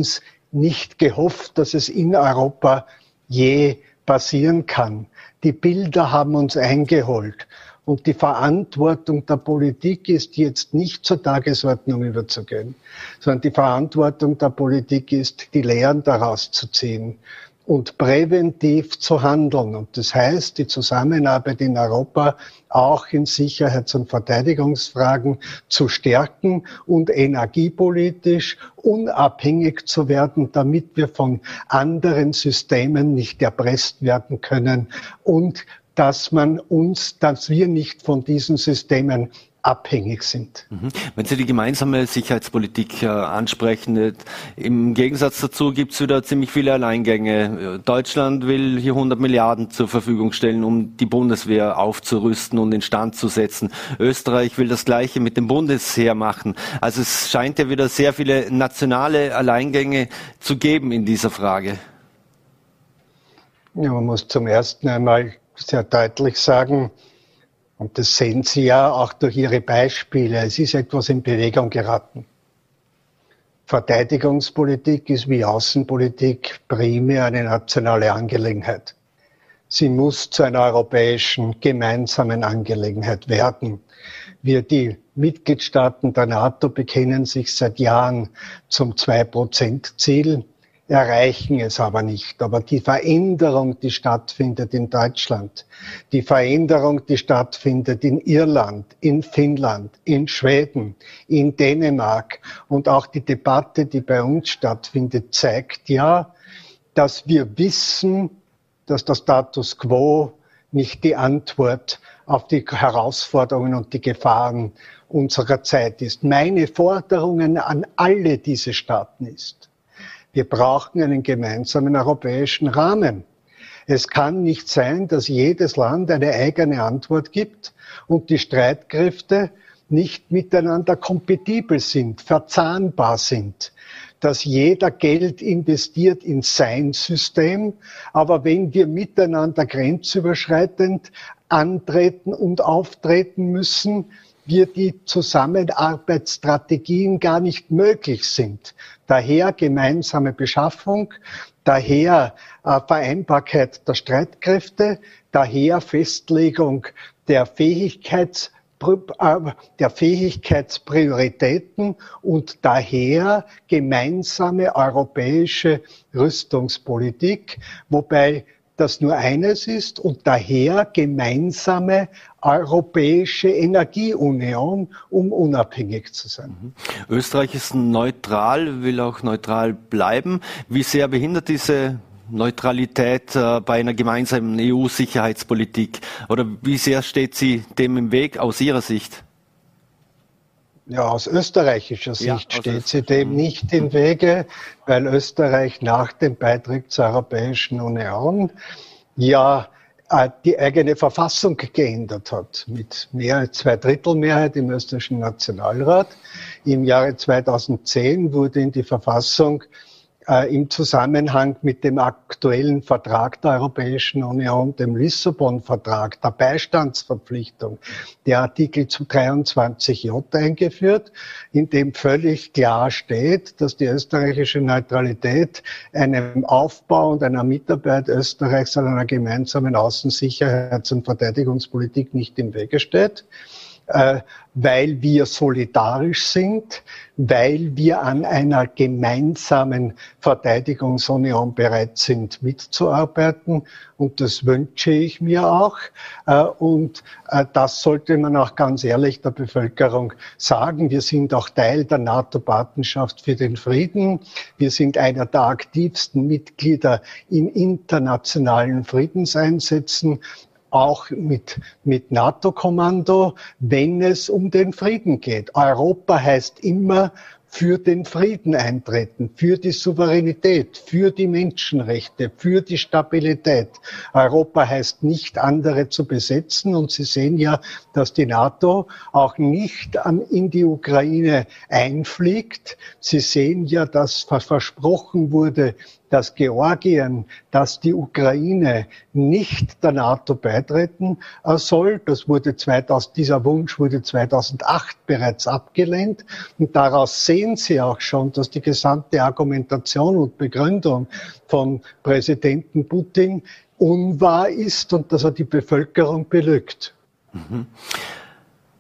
nicht gehofft, dass es in Europa je passieren kann. Die Bilder haben uns eingeholt. Und die Verantwortung der Politik ist jetzt nicht zur Tagesordnung überzugehen, sondern die Verantwortung der Politik ist, die Lehren daraus zu ziehen und präventiv zu handeln. Und das heißt, die Zusammenarbeit in Europa auch in Sicherheits- und Verteidigungsfragen zu stärken und energiepolitisch unabhängig zu werden, damit wir von anderen Systemen nicht erpresst werden können und dass man uns, dass wir nicht von diesen Systemen abhängig sind. Mhm. Wenn Sie die gemeinsame Sicherheitspolitik äh, ansprechen, äh, im Gegensatz dazu gibt es wieder ziemlich viele Alleingänge. Deutschland will hier 100 Milliarden zur Verfügung stellen, um die Bundeswehr aufzurüsten und instand zu setzen. Österreich will das Gleiche mit dem Bundesheer machen. Also es scheint ja wieder sehr viele nationale Alleingänge zu geben in dieser Frage. Ja, man muss zum ersten einmal sehr deutlich sagen, und das sehen Sie ja auch durch Ihre Beispiele, es ist etwas in Bewegung geraten. Verteidigungspolitik ist wie Außenpolitik primär eine nationale Angelegenheit. Sie muss zu einer europäischen gemeinsamen Angelegenheit werden. Wir, die Mitgliedstaaten der NATO, bekennen sich seit Jahren zum Zwei-Prozent-Ziel erreichen es aber nicht. Aber die Veränderung, die stattfindet in Deutschland, die Veränderung, die stattfindet in Irland, in Finnland, in Schweden, in Dänemark und auch die Debatte, die bei uns stattfindet, zeigt ja, dass wir wissen, dass der Status quo nicht die Antwort auf die Herausforderungen und die Gefahren unserer Zeit ist. Meine Forderungen an alle diese Staaten ist, wir brauchen einen gemeinsamen europäischen Rahmen. Es kann nicht sein, dass jedes Land eine eigene Antwort gibt und die Streitkräfte nicht miteinander kompatibel sind, verzahnbar sind, dass jeder Geld investiert in sein System, aber wenn wir miteinander grenzüberschreitend antreten und auftreten müssen, wir die Zusammenarbeitsstrategien gar nicht möglich sind. Daher gemeinsame Beschaffung, daher äh, Vereinbarkeit der Streitkräfte, daher Festlegung der Fähigkeits äh, der Fähigkeitsprioritäten und daher gemeinsame europäische Rüstungspolitik, wobei das nur eines ist und daher gemeinsame europäische Energieunion, um unabhängig zu sein. Mhm. Österreich ist neutral, will auch neutral bleiben. Wie sehr behindert diese Neutralität äh, bei einer gemeinsamen EU-Sicherheitspolitik? Oder wie sehr steht sie dem im Weg aus Ihrer Sicht? Ja, aus österreichischer Sicht ja, steht sie dem nicht im Wege, weil Österreich nach dem Beitritt zur Europäischen Union ja die eigene Verfassung geändert hat, mit mehr als zwei Drittel Mehrheit im österreichischen Nationalrat. Im Jahre 2010 wurde in die Verfassung äh, im Zusammenhang mit dem aktuellen Vertrag der Europäischen Union, dem Lissabon-Vertrag, der Beistandsverpflichtung, der Artikel 23j eingeführt, in dem völlig klar steht, dass die österreichische Neutralität einem Aufbau und einer Mitarbeit Österreichs an einer gemeinsamen Außensicherheits- und Verteidigungspolitik nicht im Wege steht. Äh, weil wir solidarisch sind, weil wir an einer gemeinsamen Verteidigungsunion bereit sind, mitzuarbeiten. Und das wünsche ich mir auch. Äh, und äh, das sollte man auch ganz ehrlich der Bevölkerung sagen. Wir sind auch Teil der NATO-Partnerschaft für den Frieden. Wir sind einer der aktivsten Mitglieder in internationalen Friedenseinsätzen auch mit, mit NATO-Kommando, wenn es um den Frieden geht. Europa heißt immer für den Frieden eintreten, für die Souveränität, für die Menschenrechte, für die Stabilität. Europa heißt nicht, andere zu besetzen. Und Sie sehen ja, dass die NATO auch nicht in die Ukraine einfliegt. Sie sehen ja, dass versprochen wurde, dass Georgien, dass die Ukraine nicht der NATO beitreten soll. Das wurde 2000, dieser Wunsch wurde 2008 bereits abgelehnt. Und daraus sehen Sie auch schon, dass die gesamte Argumentation und Begründung von Präsidenten Putin unwahr ist und dass er die Bevölkerung belügt. Mhm.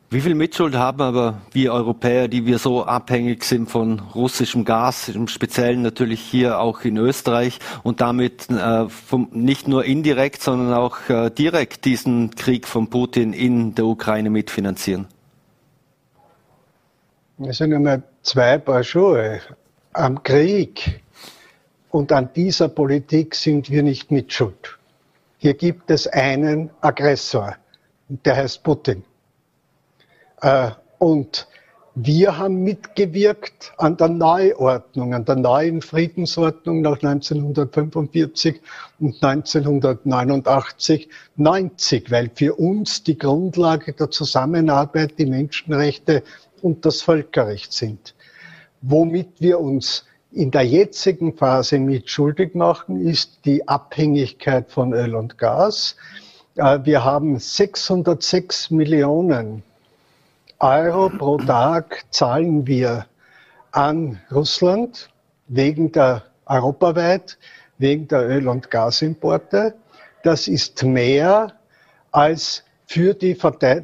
Wie viel Mitschuld haben aber wir Europäer, die wir so abhängig sind von russischem Gas, im Speziellen natürlich hier auch in Österreich und damit äh, vom, nicht nur indirekt, sondern auch äh, direkt diesen Krieg von Putin in der Ukraine mitfinanzieren? Es sind immer zwei Paar Schuhe. Am Krieg und an dieser Politik sind wir nicht mitschuld. Hier gibt es einen Aggressor, der heißt Putin. Äh, und wir haben mitgewirkt an der Neuordnung, an der neuen Friedensordnung nach 1945 und 1989, 90, weil für uns die Grundlage der Zusammenarbeit die Menschenrechte und das Völkerrecht sind. Womit wir uns in der jetzigen Phase mitschuldig machen, ist die Abhängigkeit von Öl und Gas. Äh, wir haben 606 Millionen Euro pro Tag zahlen wir an Russland wegen der europaweit, wegen der Öl- und Gasimporte. Das ist mehr als für die,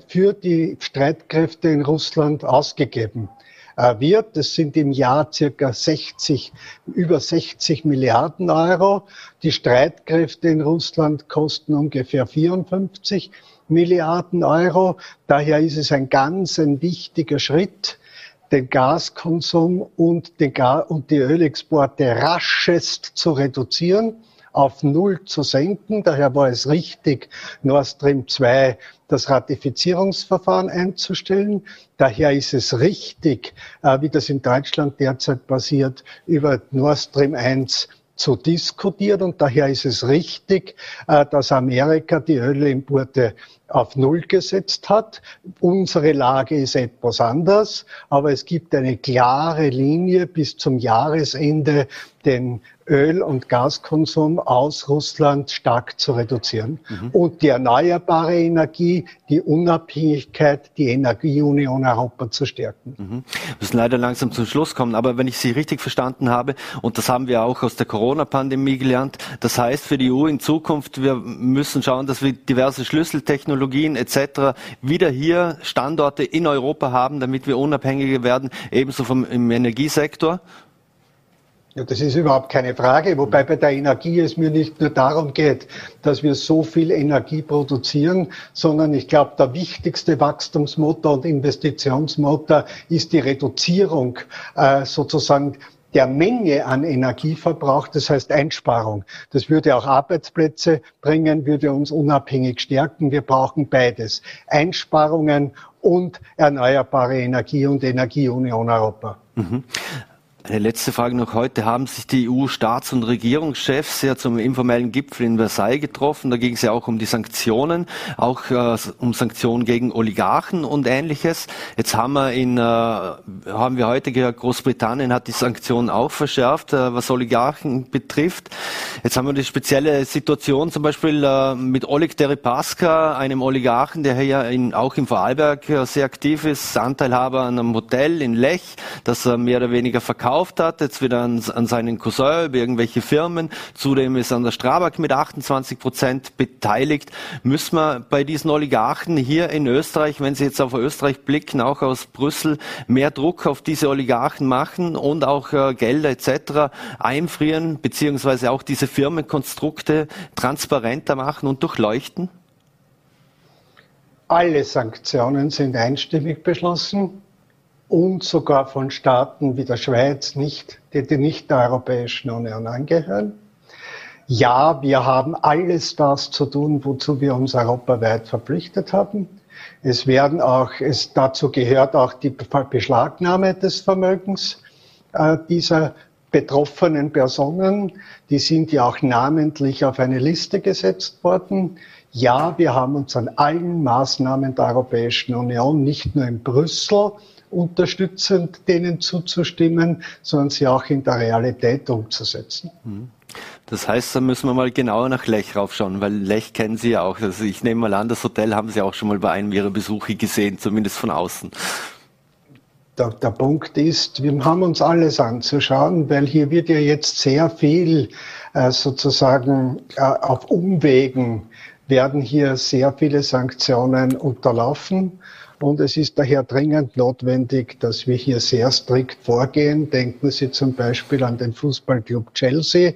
für die Streitkräfte in Russland ausgegeben äh, wird. Das sind im Jahr circa 60, über 60 Milliarden Euro. Die Streitkräfte in Russland kosten ungefähr 54 Milliarden Euro. Daher ist es ein ganz ein wichtiger Schritt, den Gaskonsum und, den Gas und die Ölexporte raschest zu reduzieren auf Null zu senken. Daher war es richtig, Nord Stream 2 das Ratifizierungsverfahren einzustellen. Daher ist es richtig, äh, wie das in Deutschland derzeit passiert, über Nord Stream 1 zu diskutieren. Und daher ist es richtig, äh, dass Amerika die Ölimporte auf Null gesetzt hat. Unsere Lage ist etwas anders, aber es gibt eine klare Linie bis zum Jahresende, den Öl- und Gaskonsum aus Russland stark zu reduzieren mhm. und die erneuerbare Energie, die Unabhängigkeit, die Energieunion Europa zu stärken. Mhm. Wir müssen leider langsam zum Schluss kommen, aber wenn ich Sie richtig verstanden habe, und das haben wir auch aus der Corona-Pandemie gelernt, das heißt für die EU in Zukunft, wir müssen schauen, dass wir diverse Schlüsseltechnologien etc. wieder hier Standorte in Europa haben, damit wir unabhängiger werden, ebenso vom im Energiesektor ja, das ist überhaupt keine Frage, wobei bei der Energie es mir nicht nur darum geht, dass wir so viel Energie produzieren, sondern ich glaube, der wichtigste Wachstumsmotor und Investitionsmotor ist die Reduzierung äh, sozusagen der Menge an Energieverbrauch, das heißt Einsparung. Das würde auch Arbeitsplätze bringen, würde uns unabhängig stärken. Wir brauchen beides. Einsparungen und erneuerbare Energie und Energieunion Europa. Mhm. Eine letzte Frage noch. Heute haben sich die EU-Staats- und Regierungschefs ja zum informellen Gipfel in Versailles getroffen. Da ging es ja auch um die Sanktionen, auch äh, um Sanktionen gegen Oligarchen und ähnliches. Jetzt haben wir in, äh, haben wir heute gehört, Großbritannien hat die Sanktionen auch verschärft, äh, was Oligarchen betrifft. Jetzt haben wir die spezielle Situation zum Beispiel äh, mit Oleg Deripaska, einem Oligarchen, der hier in, auch in Vorarlberg äh, sehr aktiv ist, Anteilhaber an einem Hotel in Lech, das er mehr oder weniger verkauft verkauft hat, jetzt wieder an, an seinen Cousin über irgendwelche Firmen. Zudem ist an der Strabag mit 28 Prozent beteiligt. Müssen wir bei diesen Oligarchen hier in Österreich, wenn Sie jetzt auf Österreich blicken, auch aus Brüssel, mehr Druck auf diese Oligarchen machen und auch äh, Gelder etc. einfrieren, beziehungsweise auch diese Firmenkonstrukte transparenter machen und durchleuchten? Alle Sanktionen sind einstimmig beschlossen und sogar von Staaten wie der Schweiz, nicht, die, die nicht der Europäischen Union angehören. Ja, wir haben alles das zu tun, wozu wir uns europaweit verpflichtet haben. Es werden auch, es dazu gehört auch die Beschlagnahme des Vermögens äh, dieser betroffenen Personen. Die sind ja auch namentlich auf eine Liste gesetzt worden. Ja, wir haben uns an allen Maßnahmen der Europäischen Union, nicht nur in Brüssel, unterstützend denen zuzustimmen, sondern sie auch in der Realität umzusetzen. Mhm. Das heißt, da müssen wir mal genauer nach Lech raufschauen, weil Lech kennen Sie ja auch. Also ich nehme mal an, das Hotel haben Sie auch schon mal bei einem Ihrer Besuche gesehen, zumindest von außen. Der, der, Punkt ist, wir haben uns alles anzuschauen, weil hier wird ja jetzt sehr viel äh, sozusagen äh, auf Umwegen werden hier sehr viele Sanktionen unterlaufen. Und es ist daher dringend notwendig, dass wir hier sehr strikt vorgehen. Denken Sie zum Beispiel an den Fußballclub Chelsea.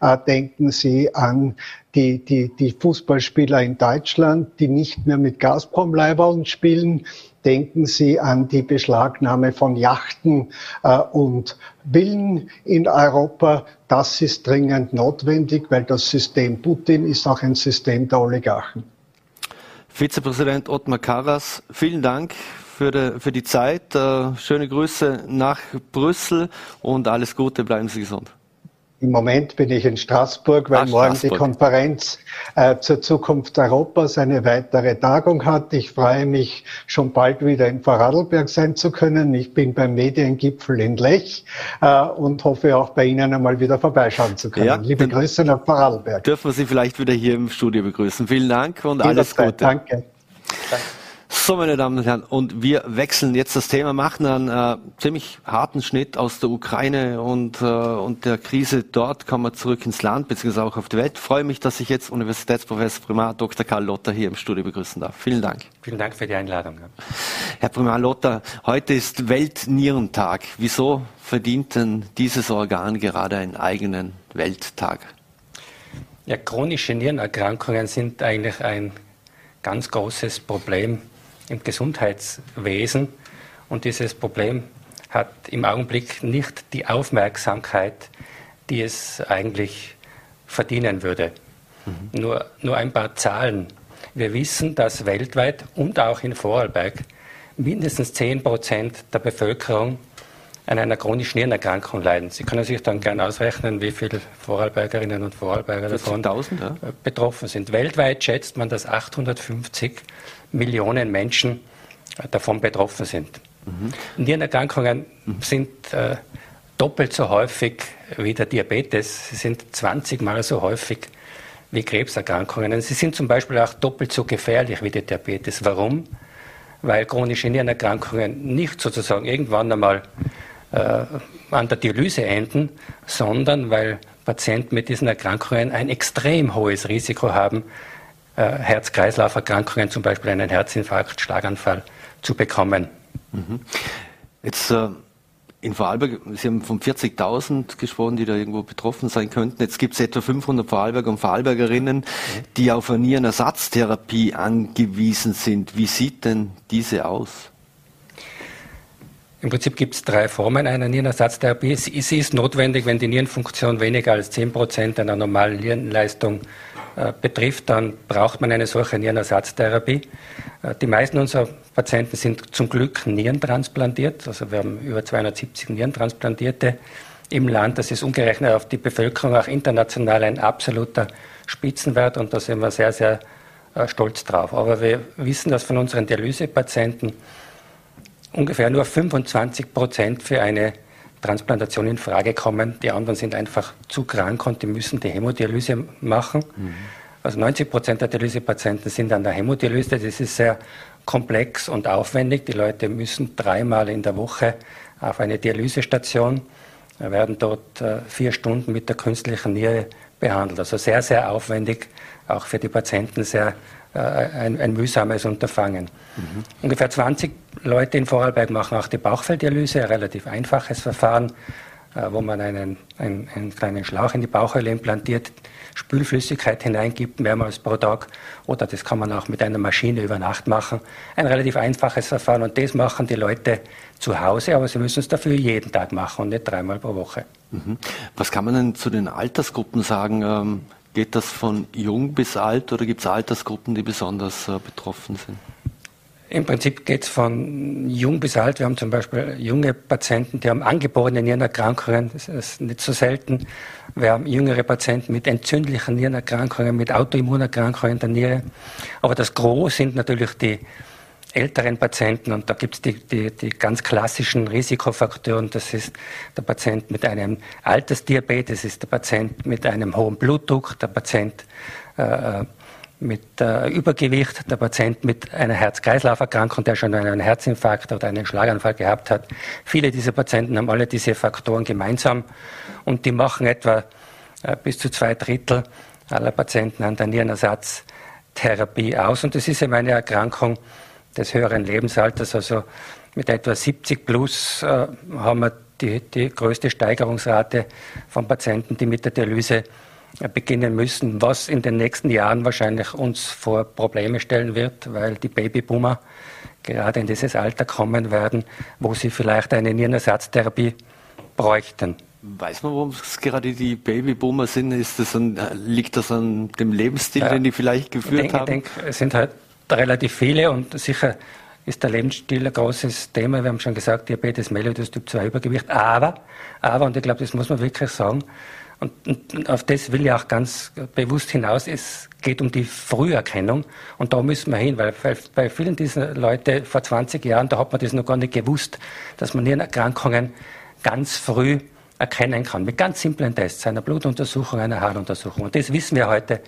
Äh, denken Sie an die, die, die Fußballspieler in Deutschland, die nicht mehr mit Gazprom-Leibern spielen. Denken Sie an die Beschlagnahme von Yachten äh, und Villen in Europa. Das ist dringend notwendig, weil das System Putin ist auch ein System der Oligarchen. Vizepräsident Ottmar Karas, vielen Dank für die, für die Zeit. Äh, schöne Grüße nach Brüssel und alles Gute, bleiben Sie gesund. Im Moment bin ich in Straßburg, weil Ach, morgen Straßburg. die Konferenz äh, zur Zukunft Europas eine weitere Tagung hat. Ich freue mich, schon bald wieder in Vorarlberg sein zu können. Ich bin beim Mediengipfel in Lech äh, und hoffe auch bei Ihnen einmal wieder vorbeischauen zu können. Ja, Liebe Grüße nach Vorarlberg. Dürfen wir Sie vielleicht wieder hier im Studio begrüßen. Vielen Dank und alles Gute. Danke. Danke. So, meine Damen und Herren, und wir wechseln jetzt das Thema, machen einen äh, ziemlich harten Schnitt aus der Ukraine und, äh, und der Krise dort, kommen wir zurück ins Land, beziehungsweise auch auf die Welt. Freue mich, dass ich jetzt Universitätsprofessor Primar Dr. Karl Lotter hier im Studio begrüßen darf. Vielen Dank. Vielen Dank für die Einladung. Herr Primar Lotter, heute ist Weltnierentag. Wieso verdient denn dieses Organ gerade einen eigenen Welttag? Ja, chronische Nierenerkrankungen sind eigentlich ein ganz großes Problem im Gesundheitswesen. Und dieses Problem hat im Augenblick nicht die Aufmerksamkeit, die es eigentlich verdienen würde. Mhm. Nur, nur ein paar Zahlen. Wir wissen, dass weltweit und auch in Vorarlberg mindestens 10 Prozent der Bevölkerung an einer chronischen Nierenerkrankung leiden. Sie können sich dann gerne ausrechnen, wie viele Vorarlbergerinnen und Vorarlberger davon ja? betroffen sind. Weltweit schätzt man, dass 850 Millionen Menschen äh, davon betroffen sind. Mhm. Nierenerkrankungen mhm. sind äh, doppelt so häufig wie der Diabetes. Sie sind 20 Mal so häufig wie Krebserkrankungen. Sie sind zum Beispiel auch doppelt so gefährlich wie der Diabetes. Warum? Weil chronische Nierenerkrankungen nicht sozusagen irgendwann einmal äh, an der Dialyse enden, sondern weil Patienten mit diesen Erkrankungen ein extrem hohes Risiko haben, Herz-Kreislauf-Erkrankungen, zum Beispiel einen Herzinfarkt, Schlaganfall zu bekommen. Mhm. Jetzt äh, in Vorarlberg, Sie haben von 40.000 gesprochen, die da irgendwo betroffen sein könnten. Jetzt gibt es etwa 500 Vorarlberger und Vorarlbergerinnen, die auf eine Nierenersatztherapie angewiesen sind. Wie sieht denn diese aus? Im Prinzip gibt es drei Formen einer Nierenersatztherapie. Sie ist notwendig, wenn die Nierenfunktion weniger als 10 Prozent einer normalen Nierenleistung äh, betrifft, dann braucht man eine solche Nierenersatztherapie. Äh, die meisten unserer Patienten sind zum Glück nierentransplantiert. Also wir haben über 270 Nierentransplantierte im Land. Das ist umgerechnet auf die Bevölkerung auch international ein absoluter Spitzenwert und da sind wir sehr, sehr äh, stolz drauf. Aber wir wissen, dass von unseren Dialysepatienten ungefähr nur 25 Prozent für eine Transplantation in Frage kommen. Die anderen sind einfach zu krank und die müssen die Hämodialyse machen. Mhm. Also 90 Prozent der Dialysepatienten sind an der Hämodialyse. Das ist sehr komplex und aufwendig. Die Leute müssen dreimal in der Woche auf eine Dialysestation, werden dort äh, vier Stunden mit der künstlichen Niere behandelt. Also sehr, sehr aufwendig, auch für die Patienten sehr ein, ein, mühsames Unterfangen. Mhm. Ungefähr 20 Leute in Vorarlberg machen auch die Bauchfelddialyse, ein relativ einfaches Verfahren, äh, wo man einen, einen, einen, kleinen Schlauch in die Bauchhöhle implantiert, Spülflüssigkeit hineingibt, mehrmals pro Tag. Oder das kann man auch mit einer Maschine über Nacht machen. Ein relativ einfaches Verfahren und das machen die Leute zu Hause, aber sie müssen es dafür jeden Tag machen und nicht dreimal pro Woche. Mhm. Was kann man denn zu den Altersgruppen sagen? Geht das von jung bis alt oder gibt es Altersgruppen, die besonders äh, betroffen sind? Im Prinzip geht es von jung bis alt. Wir haben zum Beispiel junge Patienten, die haben angeborene Nierenerkrankungen, das ist nicht so selten. Wir haben jüngere Patienten mit entzündlichen Nierenerkrankungen, mit Autoimmunerkrankungen der Niere. Aber das Gros sind natürlich die älteren Patienten und da gibt es die, die, die ganz klassischen Risikofaktoren. Das ist der Patient mit einem Altersdiabetes, ist der Patient mit einem hohen Blutdruck, der Patient äh, mit äh, Übergewicht, der Patient mit einer Herz-Kreislauf-Erkrankung, der schon einen Herzinfarkt oder einen Schlaganfall gehabt hat. Viele dieser Patienten haben alle diese Faktoren gemeinsam und die machen etwa äh, bis zu zwei Drittel aller Patienten an der Nierenersatztherapie aus. Und das ist eben eine Erkrankung, des höheren Lebensalters. Also mit etwa 70 plus äh, haben wir die, die größte Steigerungsrate von Patienten, die mit der Dialyse äh, beginnen müssen, was in den nächsten Jahren wahrscheinlich uns vor Probleme stellen wird, weil die Babyboomer gerade in dieses Alter kommen werden, wo sie vielleicht eine Nierenersatztherapie bräuchten. Weiß man, warum es gerade die Babyboomer sind? Ist das ein, liegt das an dem Lebensstil, ja, den die vielleicht geführt ich denke, haben? Ich denke, es sind halt relativ viele und sicher ist der Lebensstil ein großes Thema. Wir haben schon gesagt, Diabetes mellitus Typ 2 Übergewicht. Aber, aber, und ich glaube, das muss man wirklich sagen, und, und, auf das will ich auch ganz bewusst hinaus, es geht um die Früherkennung und da müssen wir hin, weil, weil bei vielen dieser Leute vor 20 Jahren, da hat man das noch gar nicht gewusst, dass man Nierenerkrankungen ganz früh erkennen kann, mit ganz simplen Tests, einer Blutuntersuchung, einer Haaruntersuchung. Und das wissen wir heute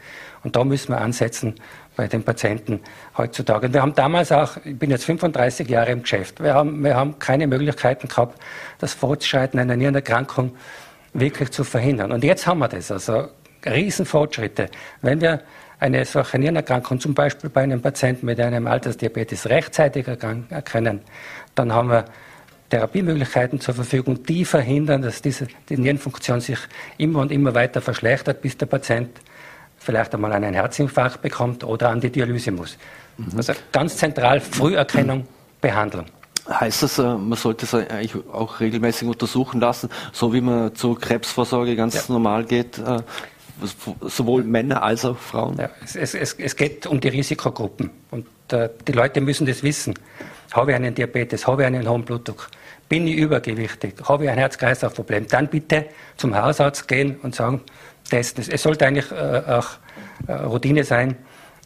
und da müssen wir ansetzen bei den Patienten heutzutage. Und wir haben damals auch, ich bin jetzt 35 Jahre im Geschäft, wir haben, wir haben keine Möglichkeiten gehabt, das Fortschreiten einer Nierenerkrankung wirklich zu verhindern. Und jetzt haben wir das, also Riesenfortschritte. Wenn wir eine solche Nierenerkrankung zum Beispiel bei einem Patienten mit einem Altersdiabetes rechtzeitig erkennen, dann haben wir Therapiemöglichkeiten zur Verfügung, die verhindern, dass diese, die Nierenfunktion sich immer und immer weiter verschlechtert, bis der Patient vielleicht einmal einen Herzinfarkt bekommt oder an die Dialyse muss. Mhm. Also ganz zentral Früherkennung, Behandlung. Heißt das, äh, man sollte es eigentlich auch regelmäßig untersuchen lassen, so wie man zur Krebsvorsorge ganz ja. normal geht, äh, sowohl Männer als auch Frauen? Ja, es, es, es, geht um die Risikogruppen und äh, die Leute müssen das wissen. Habe ich einen Diabetes, habe ich einen hohen Blutdruck, bin ich übergewichtig, habe ich ein Herz-Kreislauf-Problem, dann bitte zum Hausarzt gehen und sagen, testen. Es sollte eigentlich äh, auch äh, Routine sein,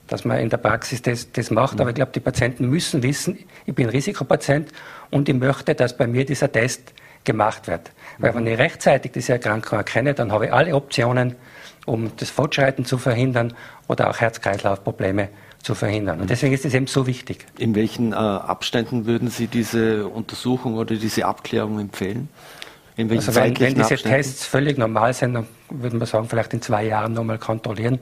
dass man in der Praxis das, das macht. Aber ich glaube, die Patienten müssen wissen, ich bin Risikopatient und ich möchte, dass bei mir dieser Test gemacht wird. Weil wenn ich rechtzeitig diese Erkrankung erkenne, dann habe ich alle Optionen, um das Fortschreiten zu verhindern oder auch Herz-Kreislauf-Probleme zu verhindern. Und deswegen ist es eben so wichtig. In welchen äh, Abständen würden Sie diese Untersuchung oder diese Abklärung empfehlen? In welchen also wenn, wenn diese Abständen? Tests völlig normal sind, dann würde man sagen, vielleicht in zwei Jahren nochmal kontrollieren.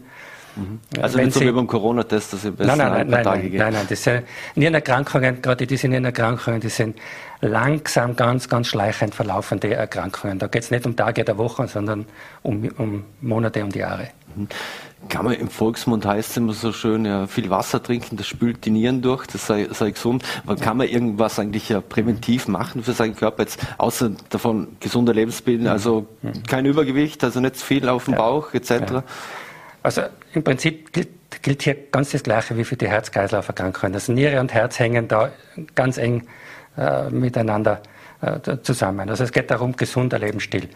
Mhm. Also wenn nicht so wie beim Corona-Test, dass ihr besser nein, nein, nein, Tage nein, nein, nein, das sind Nierenerkrankungen, gerade diese Nierenerkrankungen, die sind langsam, ganz, ganz schleichend verlaufende Erkrankungen. Da geht es nicht um Tage der Woche, sondern um, um Monate und Jahre. Mhm. Kann man im Volksmund heißt es immer so schön, ja, viel Wasser trinken, das spült die Nieren durch, das sei, sei gesund. Aber kann man irgendwas eigentlich ja präventiv machen für seinen Körper jetzt, außer davon gesunder Lebensbilden, also kein Übergewicht, also nicht zu viel auf dem Bauch etc.? Also im Prinzip gilt, gilt, hier ganz das Gleiche wie für die Herz-Kreislauf-Erkrankungen. Also Niere und Herz hängen da ganz eng äh, miteinander äh, zusammen. Also es geht darum, gesunder Lebensstil.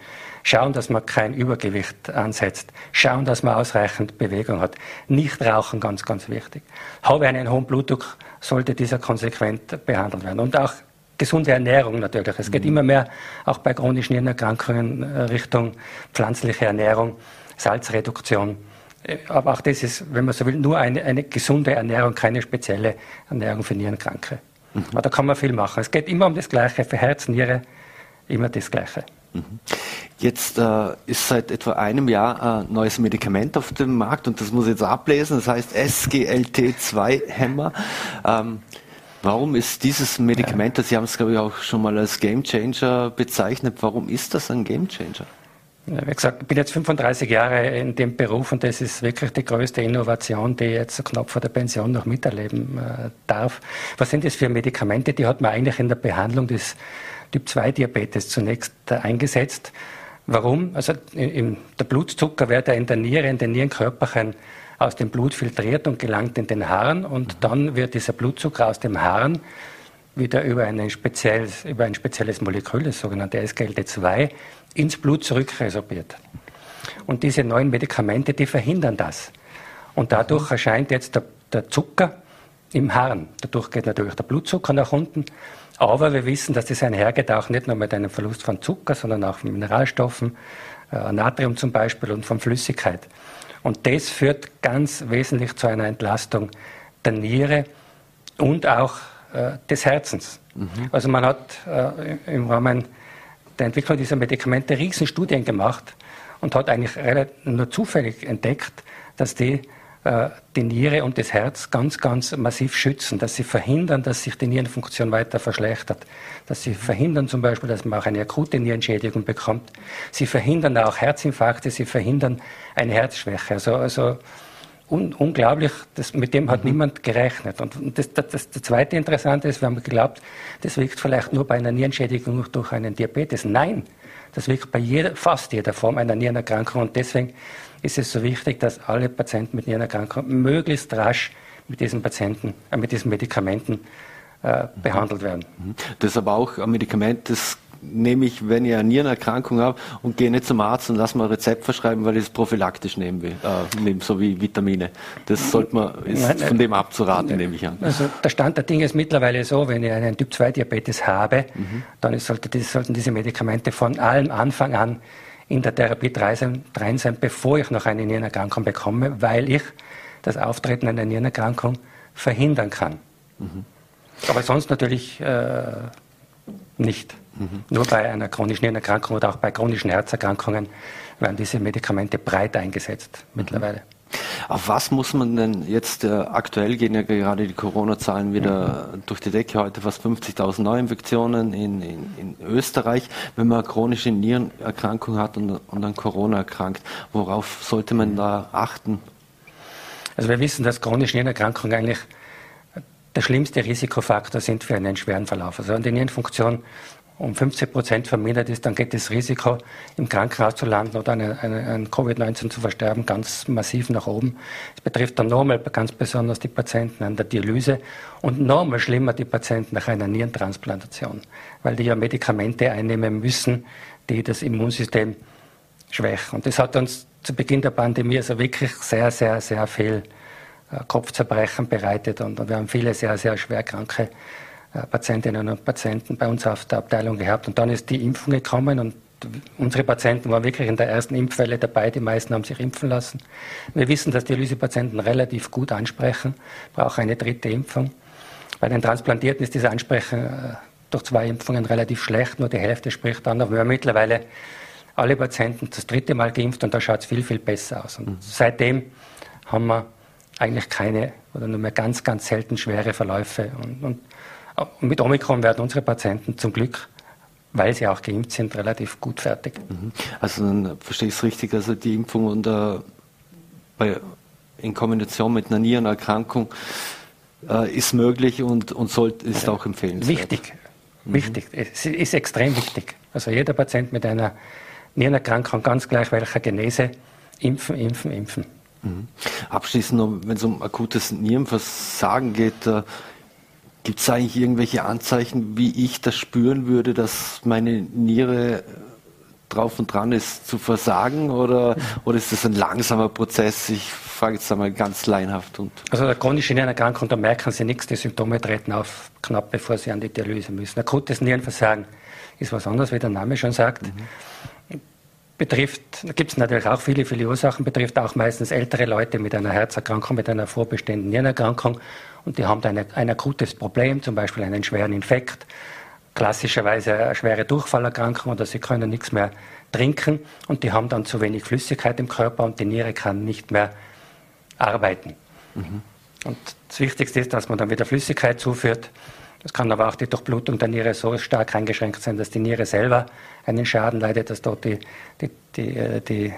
Schauen, dass man kein Übergewicht ansetzt. Schauen, dass man ausreichend Bewegung hat. Nicht rauchen, ganz, ganz wichtig. Habe ich einen hohen Blutdruck, sollte dieser konsequent behandelt werden. Und auch gesunde Ernährung natürlich. Es geht mhm. immer mehr auch bei chronischen Hirnerkrankungen äh, Richtung pflanzliche Ernährung, Salzreduktion. Äh, aber auch das ist, wenn man so will, nur eine, eine gesunde Ernährung, keine spezielle Ernährung für Nierenkranke. Mhm. Aber da kann man viel machen. Es geht immer um das Gleiche, für Herz, Niere, immer das Gleiche. Mhm. Jetzt äh, ist seit etwa einem Jahr ein neues Medikament auf dem Markt und das muss ich jetzt ablesen. Das heißt SGLT2-Hämmer. Ähm, warum ist dieses Medikament, Sie haben es glaube ich auch schon mal als Gamechanger bezeichnet, warum ist das ein Gamechanger? Wie gesagt, ich bin jetzt 35 Jahre in dem Beruf und das ist wirklich die größte Innovation, die ich jetzt knapp vor der Pension noch miterleben äh, darf. Was sind das für Medikamente? Die hat man eigentlich in der Behandlung des Typ-2-Diabetes zunächst äh, eingesetzt. Warum? Also in, der Blutzucker wird ja in der Niere, in den Nierenkörperchen aus dem Blut filtriert und gelangt in den Haaren und dann wird dieser Blutzucker aus dem Haaren wieder über, ein spezielles, über ein spezielles Molekül, das sogenannte SGLT2, ins Blut zurückresorbiert. Und diese neuen Medikamente, die verhindern das. Und dadurch erscheint jetzt der, der Zucker im Harn. Dadurch geht natürlich der Blutzucker nach unten. Aber wir wissen, dass das einhergeht auch nicht nur mit einem Verlust von Zucker, sondern auch von Mineralstoffen, äh, Natrium zum Beispiel und von Flüssigkeit. Und das führt ganz wesentlich zu einer Entlastung der Niere und auch äh, des Herzens. Mhm. Also man hat äh, im Rahmen der Entwicklung dieser Medikamente Riesenstudien gemacht und hat eigentlich nur zufällig entdeckt, dass die die Niere und das Herz ganz, ganz massiv schützen, dass sie verhindern, dass sich die Nierenfunktion weiter verschlechtert, dass sie verhindern zum Beispiel, dass man auch eine akute Nierenschädigung bekommt. Sie verhindern auch Herzinfarkte, sie verhindern eine Herzschwäche. Also, also un unglaublich, das, mit dem hat mhm. niemand gerechnet. Und das, das, das, das Zweite Interessante ist, wir haben geglaubt, das wirkt vielleicht nur bei einer Nierenschädigung durch einen Diabetes. Nein, das wirkt bei jeder, fast jeder Form einer Nierenerkrankung. Und deswegen ist es so wichtig, dass alle Patienten mit Nierenerkrankung möglichst rasch mit diesen Patienten, äh, mit diesen Medikamenten äh, mhm. behandelt werden. Mhm. Das ist aber auch ein Medikament, das nehme ich, wenn ich eine Nierenerkrankung habe und gehe nicht zum Arzt und lasse mir ein Rezept verschreiben, weil ich es prophylaktisch nehmen will, äh, nehme, so wie Vitamine. Das sollte man, ist nein, nein, von dem abzuraten, nein, nehme ich an. Also der Stand der Dinge ist mittlerweile so, wenn ich einen Typ-2-Diabetes habe, mhm. dann sollte, sollten diese Medikamente von allem Anfang an in der Therapie drin sein, bevor ich noch eine Nierenerkrankung bekomme, weil ich das Auftreten einer Nierenerkrankung verhindern kann. Mhm. Aber sonst natürlich äh, nicht. Mhm. Nur bei einer chronischen Nierenerkrankung oder auch bei chronischen Herzerkrankungen werden diese Medikamente breit eingesetzt mhm. mittlerweile. Auf was muss man denn jetzt, äh, aktuell gehen ja gerade die Corona-Zahlen wieder mhm. durch die Decke, heute fast 50.000 Neuinfektionen in, in, in, Österreich. Wenn man eine chronische Nierenerkrankung hat und, und an Corona erkrankt, worauf sollte man da achten? Also wir wissen, dass chronische Nierenerkrankungen eigentlich der schlimmste Risikofaktor sind für einen schweren Verlauf. Also an die Nierenfunktion um 50 Prozent vermindert ist, dann geht das Risiko, im Krankenhaus zu landen oder an, an Covid-19 zu versterben, ganz massiv nach oben. Es betrifft dann nochmal ganz besonders die Patienten an der Dialyse und nochmal schlimmer die Patienten nach einer Nierentransplantation, weil die ja Medikamente einnehmen müssen, die das Immunsystem schwächen. Und das hat uns zu Beginn der Pandemie also wirklich sehr, sehr, sehr viel äh, Kopfzerbrechen bereitet und, wir haben viele sehr, sehr schwer kranke Patientinnen und Patienten bei uns auf der Abteilung gehabt. Und dann ist die Impfung gekommen und unsere Patienten waren wirklich in der ersten Impfwelle dabei. Die meisten haben sich impfen lassen. Wir wissen, dass Dialysepatienten relativ gut ansprechen, brauchen eine dritte Impfung. Bei den Transplantierten ist dieses Ansprechen äh, durch zwei Impfungen relativ schlecht, nur die Hälfte spricht dann noch. Wir haben mittlerweile alle Patienten das dritte Mal geimpft und da schaut es viel, viel besser aus. Und mhm. seitdem haben wir eigentlich keine oder nur mehr ganz, ganz selten schwere Verläufe. Und und mit Omikron werden unsere Patienten zum Glück weil sie auch geimpft sind, relativ gut fertig. Mhm. Also dann verstehe ich es richtig, also die Impfung und, äh, bei, in Kombination mit einer Nierenerkrankung äh, ist möglich und, und sollt, ist auch empfehlenswert. Wichtig, mhm. wichtig, es ist extrem wichtig. Also jeder Patient mit einer Nierenerkrankung, ganz gleich welcher Genese, impfen, impfen, impfen. Mhm. Abschließend wenn es um akutes Nierenversagen geht, äh, gibt es eigentlich irgendwelche Anzeichen, wie ich das spüren würde, dass meine Niere drauf und dran ist zu versagen oder, oder ist das ein langsamer Prozess? Ich frage jetzt einmal ganz leinhaft. Und also eine chronische Nierenerkrankung, da merken Sie nichts, die Symptome treten auf knapp bevor Sie an die Dialyse müssen. Akutes Nierenversagen ist was anderes, wie der Name schon sagt. Mhm. Betrifft, da gibt es natürlich auch viele, viele Ursachen, betrifft auch meistens ältere Leute mit einer Herzerkrankung, mit einer vorbestehenden Nierenerkrankung und die haben dann ein akutes Problem, zum Beispiel einen schweren Infekt klassischerweise eine schwere Durchfallerkrankung oder sie können nichts mehr trinken und die haben dann zu wenig Flüssigkeit im Körper und die Niere kann nicht mehr arbeiten. Mhm. Und das Wichtigste ist, dass man dann wieder Flüssigkeit zuführt. Es kann aber auch die Durchblutung der Niere so stark eingeschränkt sein, dass die Niere selber einen Schaden leidet, dass dort die, die, die, äh, die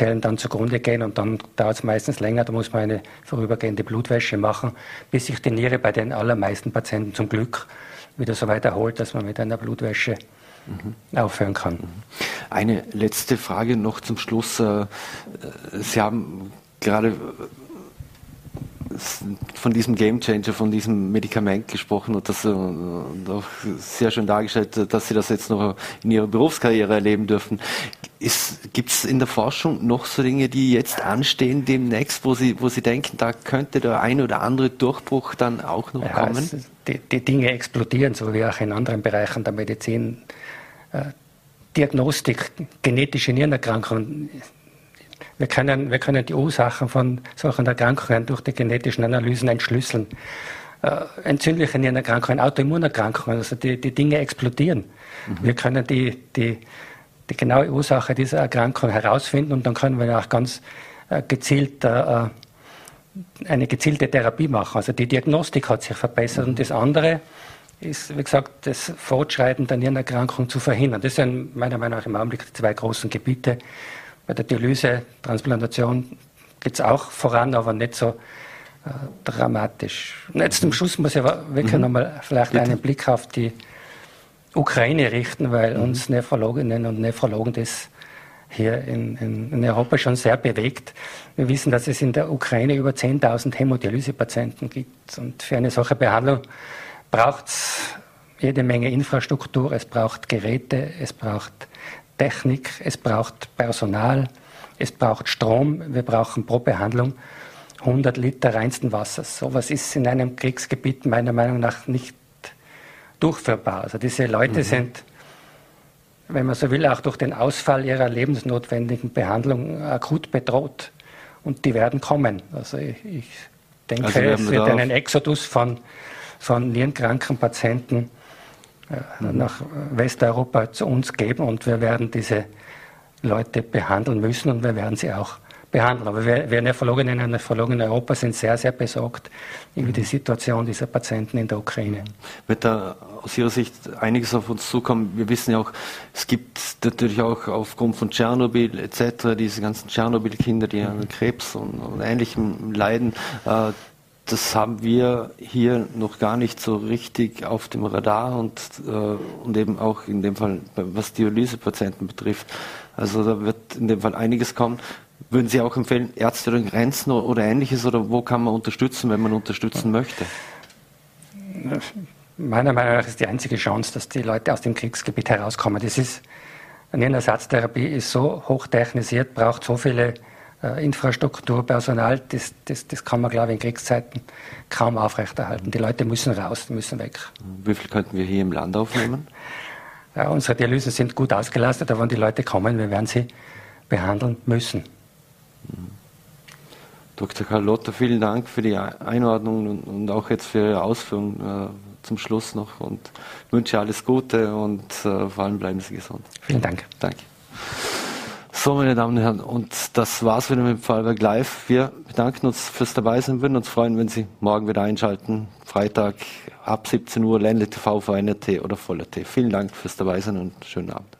Zellen dann zugrunde gehen und dann dauert es meistens länger. Da muss man eine vorübergehende Blutwäsche machen, bis sich die Niere bei den allermeisten Patienten zum Glück wieder so weit erholt, dass man mit einer Blutwäsche mhm. aufhören kann. Mhm. Eine letzte Frage noch zum Schluss. Äh, Sie haben gerade von diesem Gamechanger, von diesem Medikament gesprochen und das äh, auch sehr schön dargestellt, dass Sie das jetzt noch in Ihrer Berufskarriere erleben dürfen. Gibt es in der Forschung noch so Dinge, die jetzt anstehen demnächst, wo Sie, wo Sie denken, da könnte der ein oder andere Durchbruch dann auch noch ja, kommen? Es, die, die, Dinge explodieren, so wie auch in anderen Bereichen der Medizin. Äh, Diagnostik, genetische Nierenerkrankungen wir können, wir können die Ursachen von solchen Erkrankungen durch die genetischen Analysen entschlüsseln. Äh, entzündliche Nierenerkrankungen, Autoimmunerkrankungen, also die, die Dinge explodieren. Mhm. Wir können die, die, die genaue Ursache dieser Erkrankung herausfinden und dann können wir auch ganz äh, gezielt äh, eine gezielte Therapie machen. Also die Diagnostik hat sich verbessert und das andere ist, wie gesagt, das Fortschreiten der Nierenerkrankung zu verhindern. Das sind meiner Meinung nach im Augenblick die zwei großen Gebiete, bei der Dialyse, Transplantation geht es auch voran, aber nicht so äh, dramatisch. Und jetzt zum Schluss muss ich wirklich mhm. nochmal vielleicht Bitte. einen Blick auf die Ukraine richten, weil mhm. uns Nephrologinnen und Nephrologen das hier in, in, in, Europa schon sehr bewegt. Wir wissen, dass es in der Ukraine über 10.000 Hämodialysepatienten gibt. Und für eine solche Behandlung braucht es jede Menge Infrastruktur, es braucht Geräte, es braucht Technik, es braucht Personal, es braucht Strom, wir brauchen pro Behandlung 100 Liter reinsten Wassers. So was ist in einem Kriegsgebiet meiner Meinung nach nicht durchführbar. Also diese Leute mhm. sind, wenn man so will, auch durch den Ausfall ihrer lebensnotwendigen Behandlung akut bedroht. Und die werden kommen. Also ich, ich denke, also es wird einen Exodus von, von nierenkranken Patienten nach Westeuropa zu uns geben und wir werden diese Leute behandeln müssen und wir werden sie auch behandeln. Aber wir, wir Nephrologinnen und Nephrologen in Europa sind sehr, sehr besorgt über die Situation dieser Patienten in der Ukraine. Wird da aus Ihrer Sicht einiges auf uns zukommen? Wir wissen ja auch, es gibt natürlich auch aufgrund von Tschernobyl etc., diese ganzen Tschernobyl-Kinder, die an Krebs und, und Ähnlichem leiden. Das haben wir hier noch gar nicht so richtig auf dem Radar und, äh, und eben auch in dem Fall, was Dialysepatienten betrifft. Also da wird in dem Fall einiges kommen. Würden Sie auch empfehlen, Ärzte oder Grenzen oder ähnliches oder wo kann man unterstützen, wenn man unterstützen möchte? Meiner Meinung nach ist die einzige Chance, dass die Leute aus dem Kriegsgebiet herauskommen. Das ist, eine Ersatztherapie ist so hochtechnisiert, braucht so viele Infrastruktur, Personal, das, das, das kann man, glaube ich, in Kriegszeiten kaum aufrechterhalten. Die Leute müssen raus, die müssen weg. Wie viel könnten wir hier im Land aufnehmen? Ja, unsere Dialysen sind gut ausgelastet, aber wenn die Leute kommen, wir werden sie behandeln müssen. Dr. Karl Lotter, vielen Dank für die Einordnung und, und auch jetzt für Ihre Ausführungen äh, zum Schluss noch und wünsche alles Gute und äh, vor allem bleiben Sie gesund. Vielen Dank. Danke. So, meine Damen und Herren, und das war's wieder mit Vorarlberg Live. Wir bedanken uns fürs Dabeisein, würden uns freuen, wenn Sie morgen wieder einschalten. Freitag ab 17 Uhr, Ländle TV, VNRT oder Voller T. Vielen Dank fürs Dabeisein und schönen Abend.